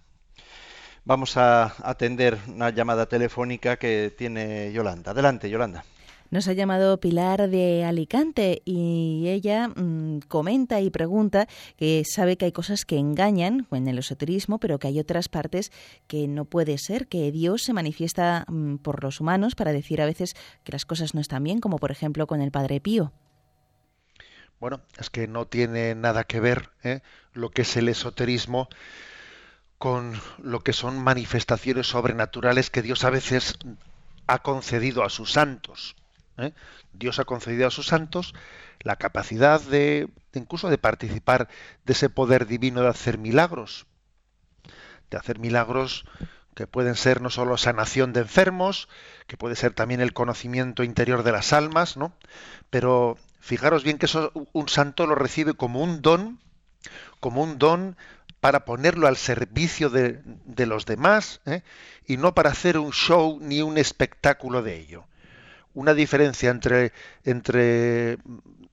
Vamos a atender una llamada telefónica que tiene Yolanda. Adelante, Yolanda. Nos ha llamado Pilar de Alicante y ella mm, comenta y pregunta que sabe que hay cosas que engañan en el esoterismo, pero que hay otras partes que no puede ser, que Dios se manifiesta mm, por los humanos para decir a veces que las cosas no están bien, como por ejemplo con el Padre Pío. Bueno, es que no tiene nada que ver ¿eh? lo que es el esoterismo con lo que son manifestaciones sobrenaturales que Dios a veces ha concedido a sus santos. ¿Eh? Dios ha concedido a sus santos la capacidad de, incluso de participar de ese poder divino de hacer milagros, de hacer milagros que pueden ser no solo sanación de enfermos, que puede ser también el conocimiento interior de las almas, ¿no? Pero fijaros bien que eso un santo lo recibe como un don, como un don para ponerlo al servicio de, los demás ¿eh? y no para hacer un show ni un espectáculo de ello una diferencia entre, entre,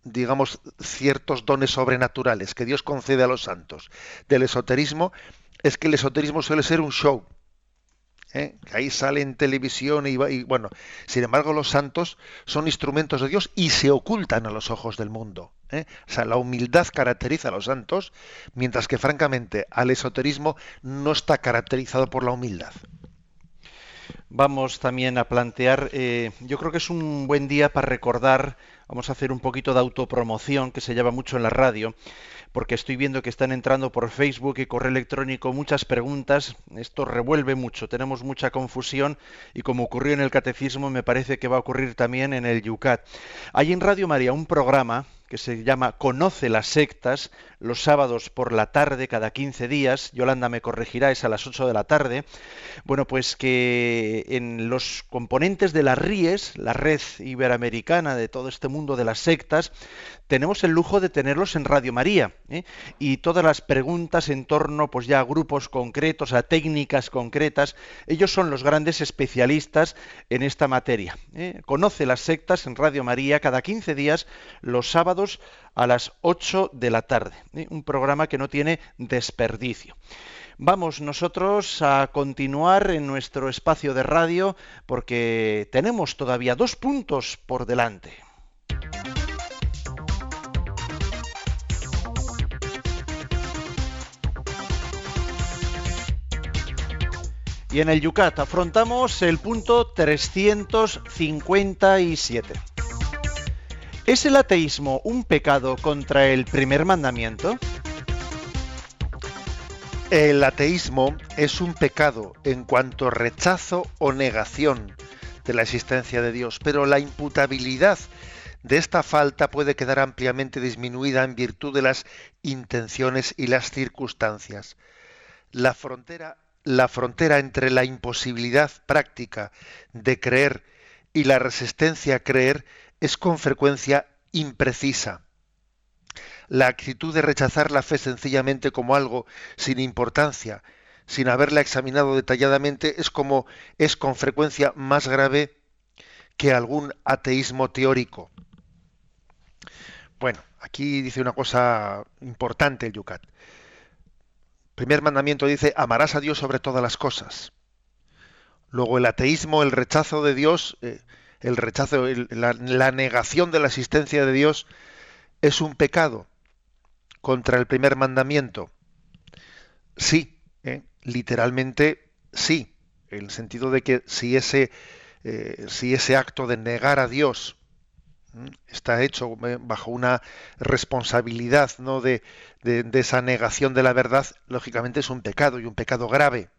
digamos, ciertos dones sobrenaturales que Dios concede a los santos del esoterismo es que el esoterismo suele ser un show. ¿eh? ahí sale en televisión y, bueno, sin embargo los santos son instrumentos de Dios y se ocultan a los ojos del mundo. ¿eh? O sea, la humildad caracteriza a los santos, mientras que francamente al esoterismo no está caracterizado por la humildad. Vamos también a plantear, eh, yo creo que es un buen día para recordar, vamos a hacer un poquito de autopromoción que se lleva mucho en la radio, porque estoy viendo que están entrando por Facebook y correo electrónico muchas preguntas. Esto revuelve mucho, tenemos mucha confusión y como ocurrió en el catecismo me parece que va a ocurrir también en el Yucat. Hay en Radio María un programa que se llama Conoce las sectas, los sábados por la tarde, cada 15 días. Yolanda me corregirá, es a las 8 de la tarde. Bueno, pues que en los componentes de las RIES, la red iberoamericana de todo este mundo de las sectas, tenemos el lujo de tenerlos en Radio María. ¿Eh? Y todas las preguntas en torno, pues ya a grupos concretos, a técnicas concretas, ellos son los grandes especialistas en esta materia. ¿eh? Conoce las sectas en Radio María cada 15 días, los sábados a las 8 de la tarde. ¿eh? Un programa que no tiene desperdicio. Vamos nosotros a continuar en nuestro espacio de radio porque tenemos todavía dos puntos por delante. Y en el Yucat afrontamos el punto 357. ¿Es el ateísmo un pecado contra el primer mandamiento? El ateísmo es un pecado en cuanto rechazo o negación de la existencia de Dios, pero la imputabilidad de esta falta puede quedar ampliamente disminuida en virtud de las intenciones y las circunstancias. La frontera la frontera entre la imposibilidad práctica de creer y la resistencia a creer es con frecuencia imprecisa. La actitud de rechazar la fe sencillamente como algo sin importancia, sin haberla examinado detalladamente, es como es con frecuencia más grave que algún ateísmo teórico. Bueno, aquí dice una cosa importante el Yucat primer mandamiento dice, amarás a Dios sobre todas las cosas. Luego el ateísmo, el rechazo de Dios, eh, el rechazo, la, negación de la existencia de Dios es un pecado contra el primer mandamiento. Sí, eh, literalmente sí, en el sentido de que si ese, eh, si ese acto de negar a Dios está hecho eh, bajo una responsabilidad ¿no? de, esa negación de la verdad, lógicamente es un pecado y un pecado grave.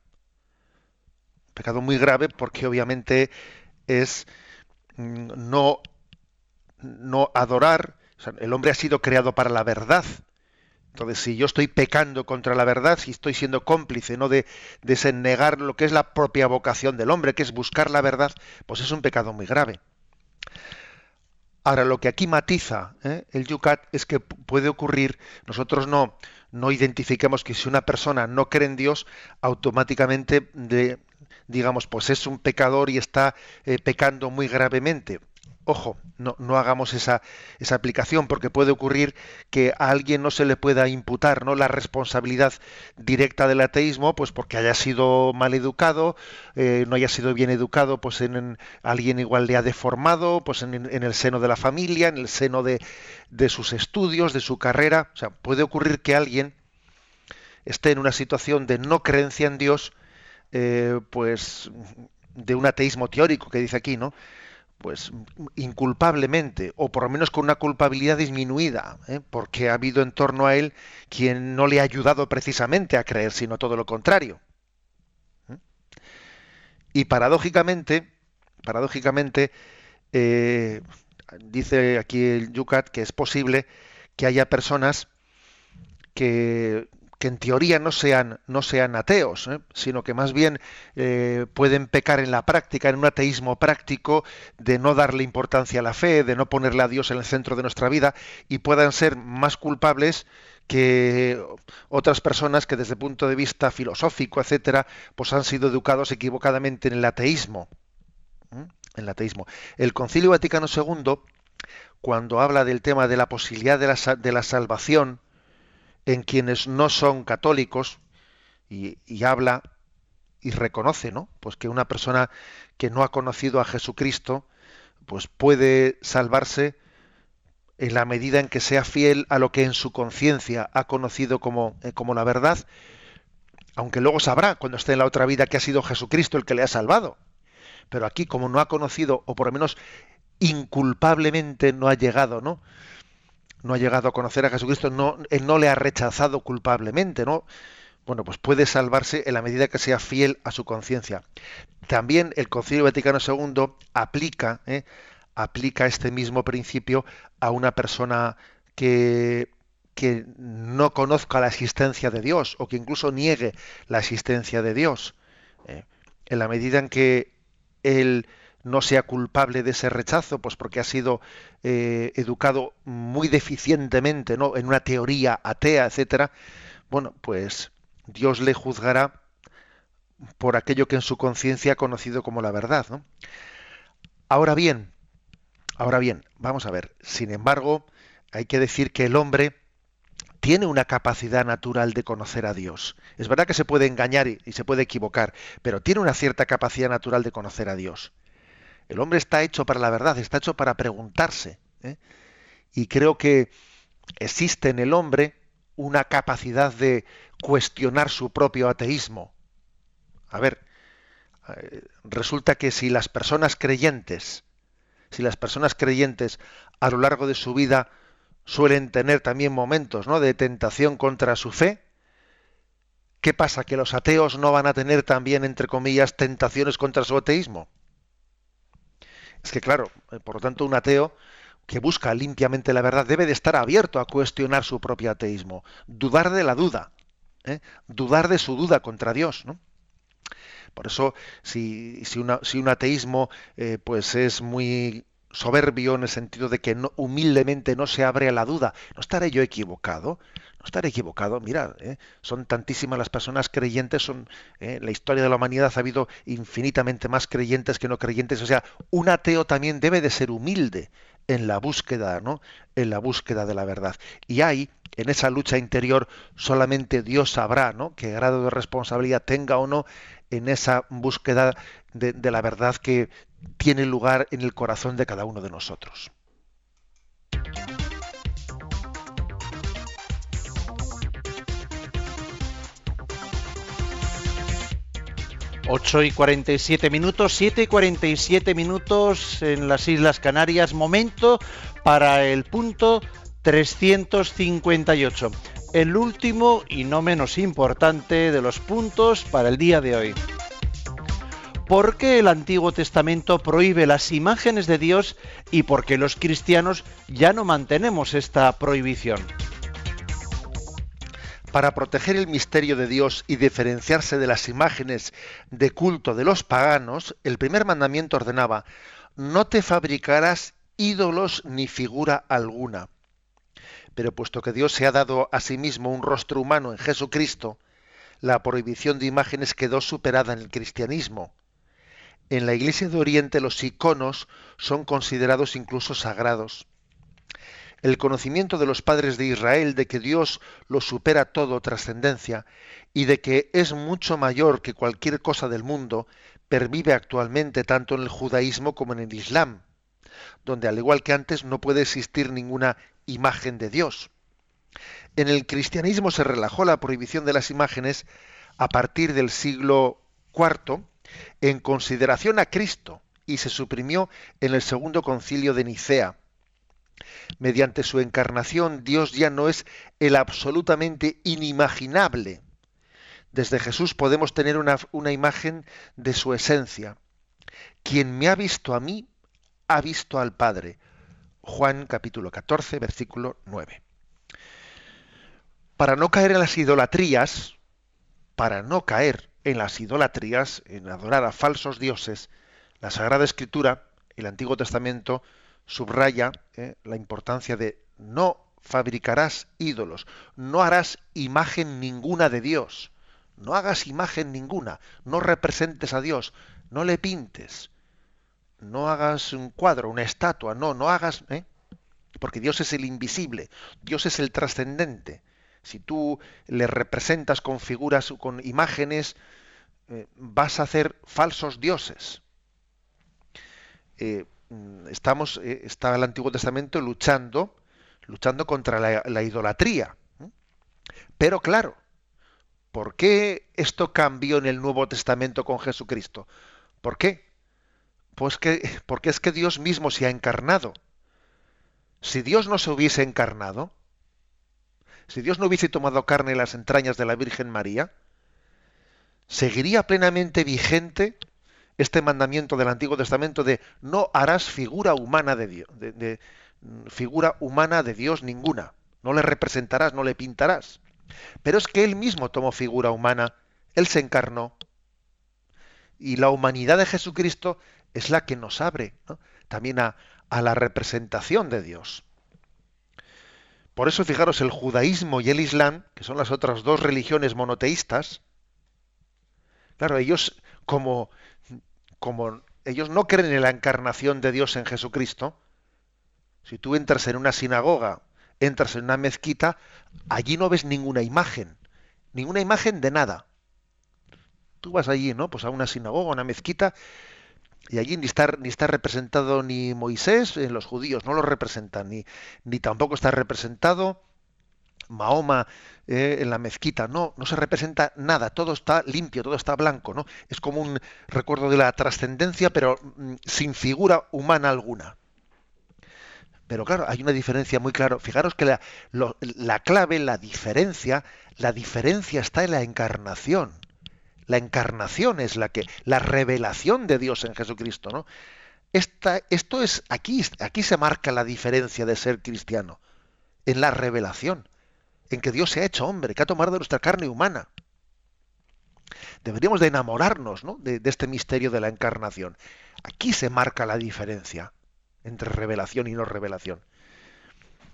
Un pecado muy grave porque obviamente es mm, no, no adorar, el hombre ha sido creado para la verdad. Entonces, si yo estoy pecando contra la verdad, si estoy siendo cómplice ¿no? de, de negar lo que es la propia vocación del hombre, que es buscar la verdad, pues es un pecado muy grave. Ahora, lo que aquí matiza ¿eh? el Yucat es que puede ocurrir, nosotros no, no identifiquemos que si una persona no cree en Dios, automáticamente, de, digamos, pues es un pecador y está eh, pecando muy gravemente ojo, no, no hagamos esa, esa, aplicación, porque puede ocurrir que a alguien no se le pueda imputar ¿no? la responsabilidad directa del ateísmo, pues porque haya sido mal educado, eh, no haya sido bien educado, pues en, alguien igual le ha deformado, pues en, el seno de la familia, en el seno de, de sus estudios, de su carrera. O sea, puede ocurrir que alguien esté en una situación de no creencia en Dios, eh, pues de un ateísmo teórico que dice aquí, ¿no? Pues inculpablemente o por lo menos con una culpabilidad disminuida, ¿eh? porque ha habido en torno a él quien no le ha ayudado precisamente a creer, sino todo lo contrario. ¿eh? Y paradójicamente, paradójicamente, eh, dice aquí el Yucat que es posible que haya personas que que en teoría no sean, no sean ateos, ¿eh? sino que más bien eh, pueden pecar en la práctica, en un ateísmo práctico, de no darle importancia a la fe, de no ponerle a Dios en el centro de nuestra vida, y puedan ser más culpables que otras personas que desde el punto de vista filosófico, etcétera, pues han sido educados equivocadamente en el ateísmo. En el ateísmo. El Concilio Vaticano II, cuando habla del tema de la posibilidad de la, de la salvación, en quienes no son católicos y, habla y reconoce, ¿no? Pues que una persona que no ha conocido a Jesucristo, pues puede salvarse en la medida en que sea fiel a lo que en su conciencia ha conocido como, eh, como la verdad, aunque luego sabrá cuando esté en la otra vida que ha sido Jesucristo el que le ha salvado. Pero aquí, como no ha conocido, o por lo menos inculpablemente no ha llegado, ¿no? No ha llegado a conocer a Jesucristo, no, él no le ha rechazado culpablemente, ¿no? Bueno, pues puede salvarse en la medida que sea fiel a su conciencia. También el Concilio Vaticano II aplica, ¿eh? aplica este mismo principio a una persona que, que no conozca la existencia de Dios o que incluso niegue la existencia de Dios. ¿eh? En la medida en que él no sea culpable de ese rechazo, pues porque ha sido eh, educado muy deficientemente, ¿no? En una teoría atea, etcétera. Bueno, pues Dios le juzgará por aquello que en su conciencia ha conocido como la verdad. Ahora bien, ahora bien, vamos a ver. Sin embargo, hay que decir que el hombre tiene una capacidad natural de conocer a Dios. Es verdad que se puede engañar y, y se puede equivocar, pero tiene una cierta capacidad natural de conocer a Dios. El hombre está hecho para la verdad, está hecho para preguntarse. ¿eh? Y creo que existe en el hombre una capacidad de cuestionar su propio ateísmo. A ver, eh, resulta que si las personas creyentes, si las personas creyentes a lo largo de su vida suelen tener también momentos ¿no? de tentación contra su fe, ¿qué pasa? ¿Que los ateos no van a tener también, entre comillas, tentaciones contra su ateísmo? Es que claro, eh, por lo tanto, un ateo que busca limpiamente la verdad debe de estar abierto a cuestionar su propio ateísmo, dudar de la duda, ¿eh? dudar de su duda contra Dios, ¿no? Por eso, si, si, si un ateísmo eh, pues es muy soberbio en el sentido de que humildemente no se abre a la duda, ¿no estaré yo equivocado? No estaré equivocado. Mirad, ¿eh? son tantísimas las personas creyentes, son ¿eh? la historia de la humanidad ha habido infinitamente más creyentes que no creyentes. O sea, un ateo también debe de ser humilde en la búsqueda, ¿no? En la búsqueda de la verdad. Y hay en esa lucha interior solamente Dios sabrá, ¿no? Qué grado de responsabilidad tenga o no en esa búsqueda de la verdad que tiene lugar en el corazón de cada uno de nosotros. 8 y 47 minutos, 7 y 47 minutos en las Islas Canarias. Momento para el punto 358. El último y no menos importante de los puntos para el día de hoy. ¿Por qué el Antiguo Testamento prohíbe las imágenes de Dios y por qué los cristianos ya no mantenemos esta prohibición? Para proteger el misterio de Dios y diferenciarse de las imágenes de culto de los paganos, el primer mandamiento ordenaba, no te fabricarás ídolos ni figura alguna. Pero puesto que Dios se ha dado a sí mismo un rostro humano en Jesucristo, la prohibición de imágenes quedó superada en el cristianismo. En la Iglesia de Oriente los iconos son considerados incluso sagrados el conocimiento de los padres de Israel de que Dios lo supera todo trascendencia y de que es mucho mayor que cualquier cosa del mundo, pervive actualmente tanto en el judaísmo como en el islam, donde al igual que antes no puede existir ninguna imagen de Dios. En el cristianismo se relajó la prohibición de las imágenes a partir del siglo IV en consideración a Cristo y se suprimió en el segundo concilio de Nicea Mediante su encarnación, Dios ya no es el absolutamente inimaginable. Desde Jesús podemos tener una, imagen de su esencia. Quien me ha visto a mí, ha visto al Padre. Juan capítulo 14, versículo 9. Para no caer en las idolatrías, para no caer en las idolatrías, en adorar a falsos dioses, la Sagrada Escritura, el Antiguo Testamento, subraya eh, la importancia de no fabricarás ídolos, no harás imagen ninguna de Dios, no hagas imagen ninguna, no representes a Dios, no le pintes, no hagas un cuadro, una estatua, no, no hagas, ¿eh? porque Dios es el invisible, Dios es el trascendente. Si tú le representas con figuras, con imágenes, eh, vas a hacer falsos dioses. Estamos, eh, está el Antiguo Testamento luchando, luchando contra la, idolatría. Pero claro, ¿por qué esto cambió en el Nuevo Testamento con Jesucristo? ¿Por qué? Pues que, porque es que Dios mismo se ha encarnado. Si Dios no se hubiese encarnado, si Dios no hubiese tomado carne en las entrañas de la Virgen María, ¿seguiría plenamente vigente este mandamiento del Antiguo Testamento de no harás figura humana de Dios, de, figura humana de Dios ninguna, no le representarás, no le pintarás. Pero es que él mismo tomó figura humana, él se encarnó. Y la humanidad de Jesucristo es la que nos abre también a, a la representación de Dios. Por eso, fijaros, el judaísmo y el islam, que son las otras dos religiones monoteístas, claro, ellos como, como ellos no creen en la encarnación de Dios en Jesucristo, si tú entras en una sinagoga, entras en una mezquita, allí no ves ninguna imagen, ninguna imagen de nada. Tú vas allí, ¿no? Pues a una sinagoga, a una mezquita, y allí ni está, ni está representado ni Moisés, en los judíos no lo representan, ni, ni tampoco está representado Mahoma eh, en la mezquita, no, no se representa nada, todo está limpio, todo está blanco, ¿no? Es como un recuerdo de la trascendencia, pero mm, sin figura humana alguna. Pero claro, hay una diferencia muy clara. Fijaros que la, la clave, la diferencia, la diferencia está en la encarnación. La encarnación es la que, la revelación de Dios en Jesucristo, ¿no? Esta, esto es, aquí, aquí se marca la diferencia de ser cristiano, en la revelación, en que Dios se ha hecho hombre, que ha tomado nuestra carne humana. Deberíamos de enamorarnos ¿no? de, de este misterio de la encarnación. Aquí se marca la diferencia entre revelación y no revelación.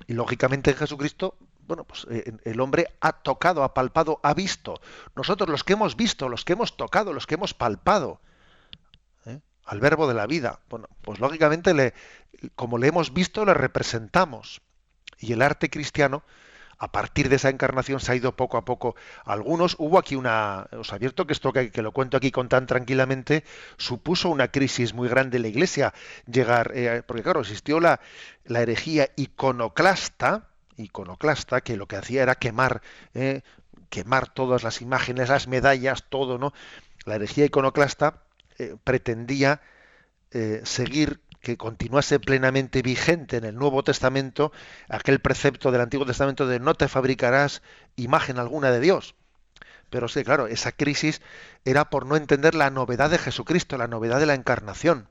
Y lógicamente en Jesucristo bueno, pues eh, el hombre ha tocado, ha palpado, ha visto. Nosotros los que hemos visto, los que hemos tocado, los que hemos palpado ¿eh? al verbo de la vida, bueno, pues lógicamente como le hemos visto, le representamos. Y el arte cristiano, a partir de esa encarnación, se ha ido poco a poco. Algunos, hubo aquí una, os advierto que esto que, lo cuento aquí con tan tranquilamente, supuso una crisis muy grande en la iglesia, llegar, eh, porque claro, existió la, la herejía iconoclasta, iconoclasta que lo que hacía era quemar, eh, quemar todas las imágenes, las medallas, todo, ¿no? La herejía iconoclasta eh, pretendía seguir que continuase plenamente vigente en el Nuevo Testamento aquel precepto del Antiguo Testamento de no te fabricarás imagen alguna de Dios. Pero sí, claro, esa crisis era por no entender la novedad de Jesucristo, la novedad de la encarnación.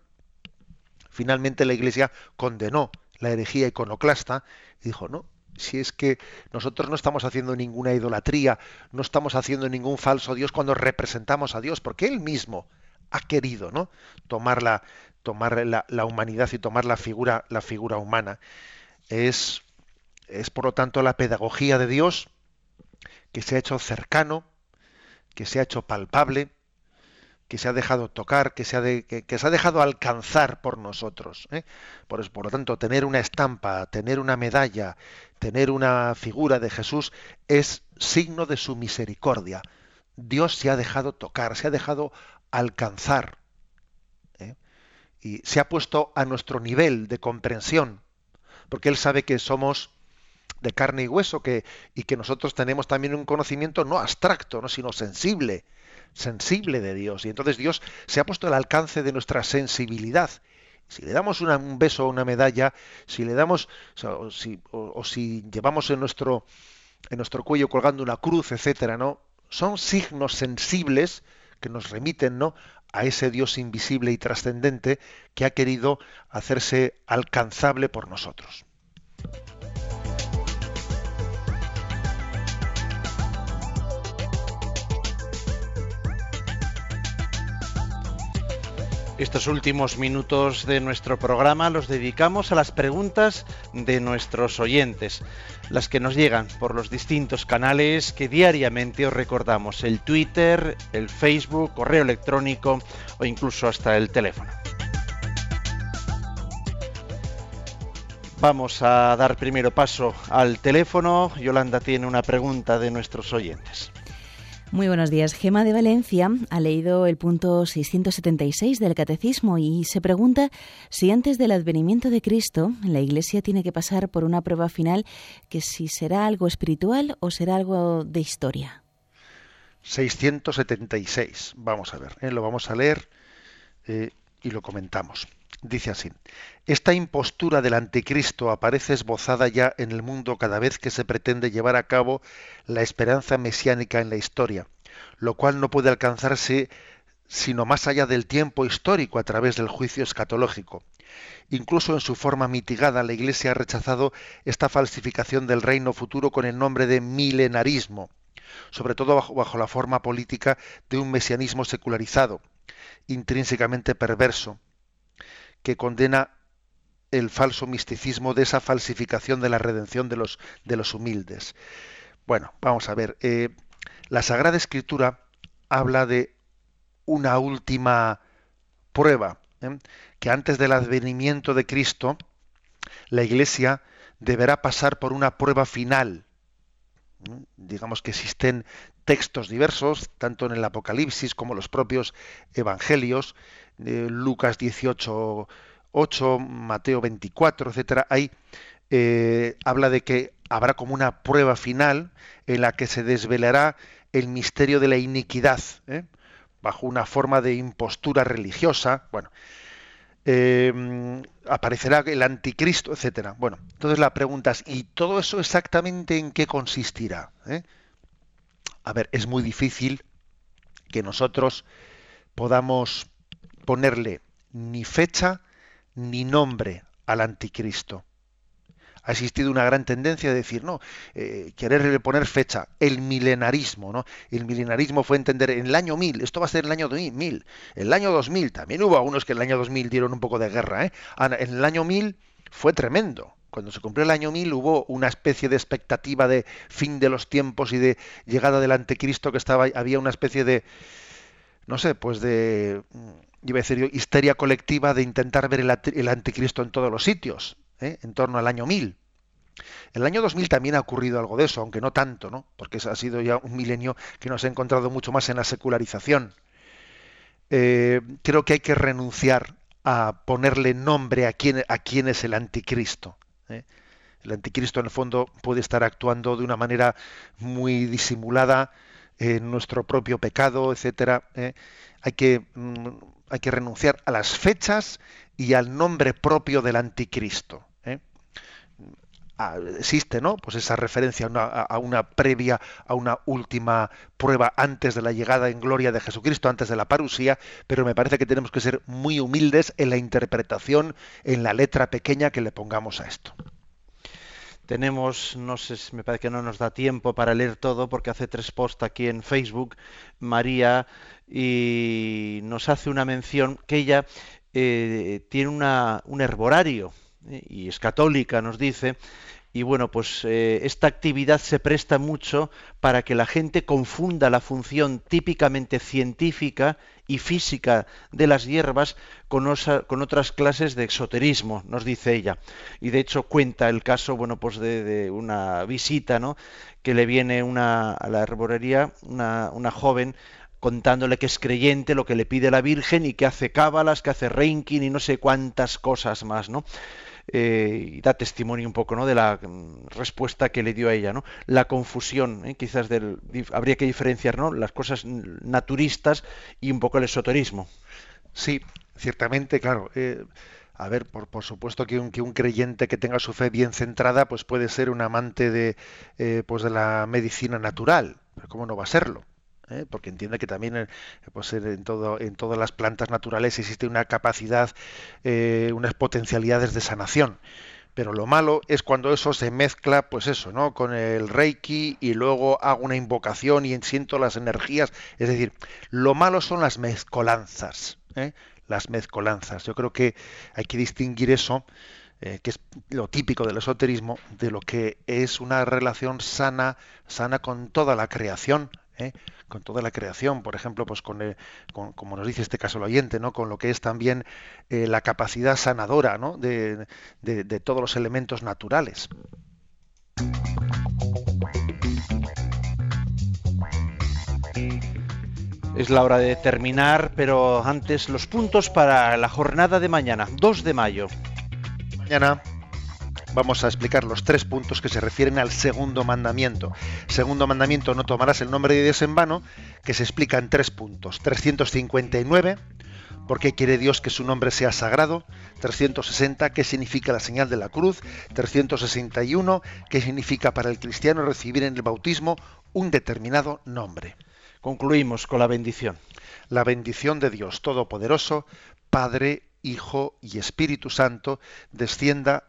Finalmente la Iglesia condenó la herejía iconoclasta y dijo, no, si es que nosotros no estamos haciendo ninguna idolatría, no estamos haciendo ningún falso Dios cuando representamos a Dios, porque Él mismo ha querido ¿no? tomar, la, tomar la, humanidad y tomar la figura, la figura humana. Es, es, por lo tanto, la pedagogía de Dios que se ha hecho cercano, que se ha hecho palpable, que se ha dejado tocar, que se ha, que, se ha dejado alcanzar por nosotros. ¿eh? Por, por, lo tanto, tener una estampa, tener una medalla, tener una figura de Jesús es signo de su misericordia. Dios se ha dejado tocar, se ha dejado alcanzar. Y se ha puesto a nuestro nivel de comprensión, porque Él sabe que somos de carne y hueso que, y que nosotros tenemos también un conocimiento no abstracto, ¿no? sino sensible sensible de Dios. Y entonces Dios se ha puesto al alcance de nuestra sensibilidad. Si le damos un beso o una medalla, si le damos, o, si, llevamos en nuestro, en nuestro cuello colgando una cruz, etcétera, ¿no? Son signos sensibles que nos remiten, ¿no? A ese Dios invisible y trascendente que ha querido hacerse alcanzable por nosotros. Estos últimos minutos de nuestro programa los dedicamos a las preguntas de nuestros oyentes, las que nos llegan por los distintos canales que diariamente os recordamos, el Twitter, el Facebook, correo electrónico o incluso hasta el teléfono. Vamos a dar primero paso al teléfono. Yolanda tiene una pregunta de nuestros oyentes. Muy buenos días. Gema de Valencia ha leído el punto 676 del Catecismo y se pregunta si antes del advenimiento de Cristo la Iglesia tiene que pasar por una prueba final que si será algo espiritual o será algo de historia. 676. Vamos a ver, ¿eh? lo vamos a leer eh, y lo comentamos. Dice así, esta impostura del anticristo aparece esbozada ya en el mundo cada vez que se pretende llevar a cabo la esperanza mesiánica en la historia, lo cual no puede alcanzarse sino más allá del tiempo histórico a través del juicio escatológico. Incluso en su forma mitigada, la Iglesia ha rechazado esta falsificación del reino futuro con el nombre de milenarismo, sobre todo bajo, bajo la forma política de un mesianismo secularizado, intrínsecamente perverso, que condena el falso misticismo de esa falsificación de la redención de los, de los humildes. Bueno, vamos a ver. Eh, la Sagrada Escritura habla de una última prueba, ¿eh? que antes del advenimiento de Cristo, la Iglesia deberá pasar por una prueba final. Digamos que existen textos diversos, tanto en el Apocalipsis como los propios Evangelios, Lucas 18, 8, Mateo 24, etcétera, hay eh, habla de que habrá como una prueba final en la que se desvelará el misterio de la iniquidad, ¿eh? bajo una forma de impostura religiosa, bueno, eh, aparecerá el anticristo, etcétera. Bueno, entonces la pregunta es, ¿y todo eso exactamente en qué consistirá? A ver, es muy difícil que nosotros podamos ponerle ni fecha ni nombre al anticristo. Ha existido una gran tendencia de decir, no, eh, querer poner fecha, el milenarismo, ¿no? El milenarismo fue entender en el año 1000, esto va a ser el año 1000, el año 2000, también hubo algunos que en el año 2000 dieron un poco de guerra, ¿eh? En el año 1000 fue tremendo. Cuando se cumplió el año 1000 hubo una especie de expectativa de fin de los tiempos y de llegada del anticristo que estaba había una especie de no sé, pues de iba a decir histeria colectiva de intentar ver el, anticristo en todos los sitios, ¿eh? en torno al año 1000. El año 2000 también ha ocurrido algo de eso, aunque no tanto, ¿no? Porque ha sido ya un milenio que nos ha encontrado mucho más en la secularización. Eh, creo que hay que renunciar a ponerle nombre a quién, a quién es el anticristo. ¿eh? El anticristo en el fondo puede estar actuando de una manera muy disimulada en nuestro propio pecado, etcétera. Hay que mm, hay que renunciar a las fechas y al nombre propio del anticristo. ¿eh? Ah, existe, ¿no? Pues esa referencia a una, previa, a una última prueba antes de la llegada en gloria de Jesucristo, antes de la parusía, pero me parece que tenemos que ser muy humildes en la interpretación, en la letra pequeña que le pongamos a esto. Tenemos, no sé, me parece que no nos da tiempo para leer todo porque hace tres posts aquí en Facebook María y nos hace una mención que ella eh, tiene una, un herborario eh, y es católica, nos dice, y bueno, pues eh, esta actividad se presta mucho para que la gente confunda la función típicamente científica y física de las hierbas con, otras clases de exoterismo, nos dice ella. Y de hecho cuenta el caso, bueno, pues de, una visita, ¿no? Que le viene una, a la herborería una, una joven contándole que es creyente, lo que le pide la Virgen y que hace cábalas, que hace reiki y no sé cuántas cosas más, ¿no? Eh, y da testimonio un poco ¿no? de la mm, respuesta que le dio a ella. ¿no? La confusión, ¿eh? quizás del, habría que diferenciar ¿no? las cosas naturistas y un poco el esoterismo. Sí, ciertamente, claro. Eh, a ver, por, por supuesto que un, que un, creyente que tenga su fe bien centrada, pues puede ser un amante de, pues de la medicina natural. Pero ¿cómo no va a serlo? ¿Eh? porque entiende que también eh, pues, en, todo, en todas las plantas naturales existe una capacidad, eh, unas potencialidades de sanación. Pero lo malo es cuando eso se mezcla, pues eso, ¿no? Con el Reiki y luego hago una invocación y siento las energías. Es decir, lo malo son las mezcolanzas, las mezcolanzas. Yo creo que hay que distinguir eso, que es lo típico del esoterismo, de lo que es una relación sana, sana con toda la creación, ¿eh? con toda la creación, por ejemplo, pues con, eh, como nos dice este caso el oyente, ¿no? con lo que es también eh, la capacidad sanadora ¿no? de, de todos los elementos naturales. Es la hora de terminar, pero antes los puntos para la jornada de mañana, 2 de mayo. Mañana vamos a explicar los tres puntos que se refieren al segundo mandamiento. Segundo mandamiento, no tomarás el nombre de Dios en vano, que se explica en tres puntos. 359, ¿por qué quiere Dios que su nombre sea sagrado? 360, ¿qué significa la señal de la cruz? 361, ¿qué significa para el cristiano recibir en el bautismo un determinado nombre? Concluimos con la bendición. La bendición de Dios Todopoderoso, Padre, Hijo y Espíritu Santo, descienda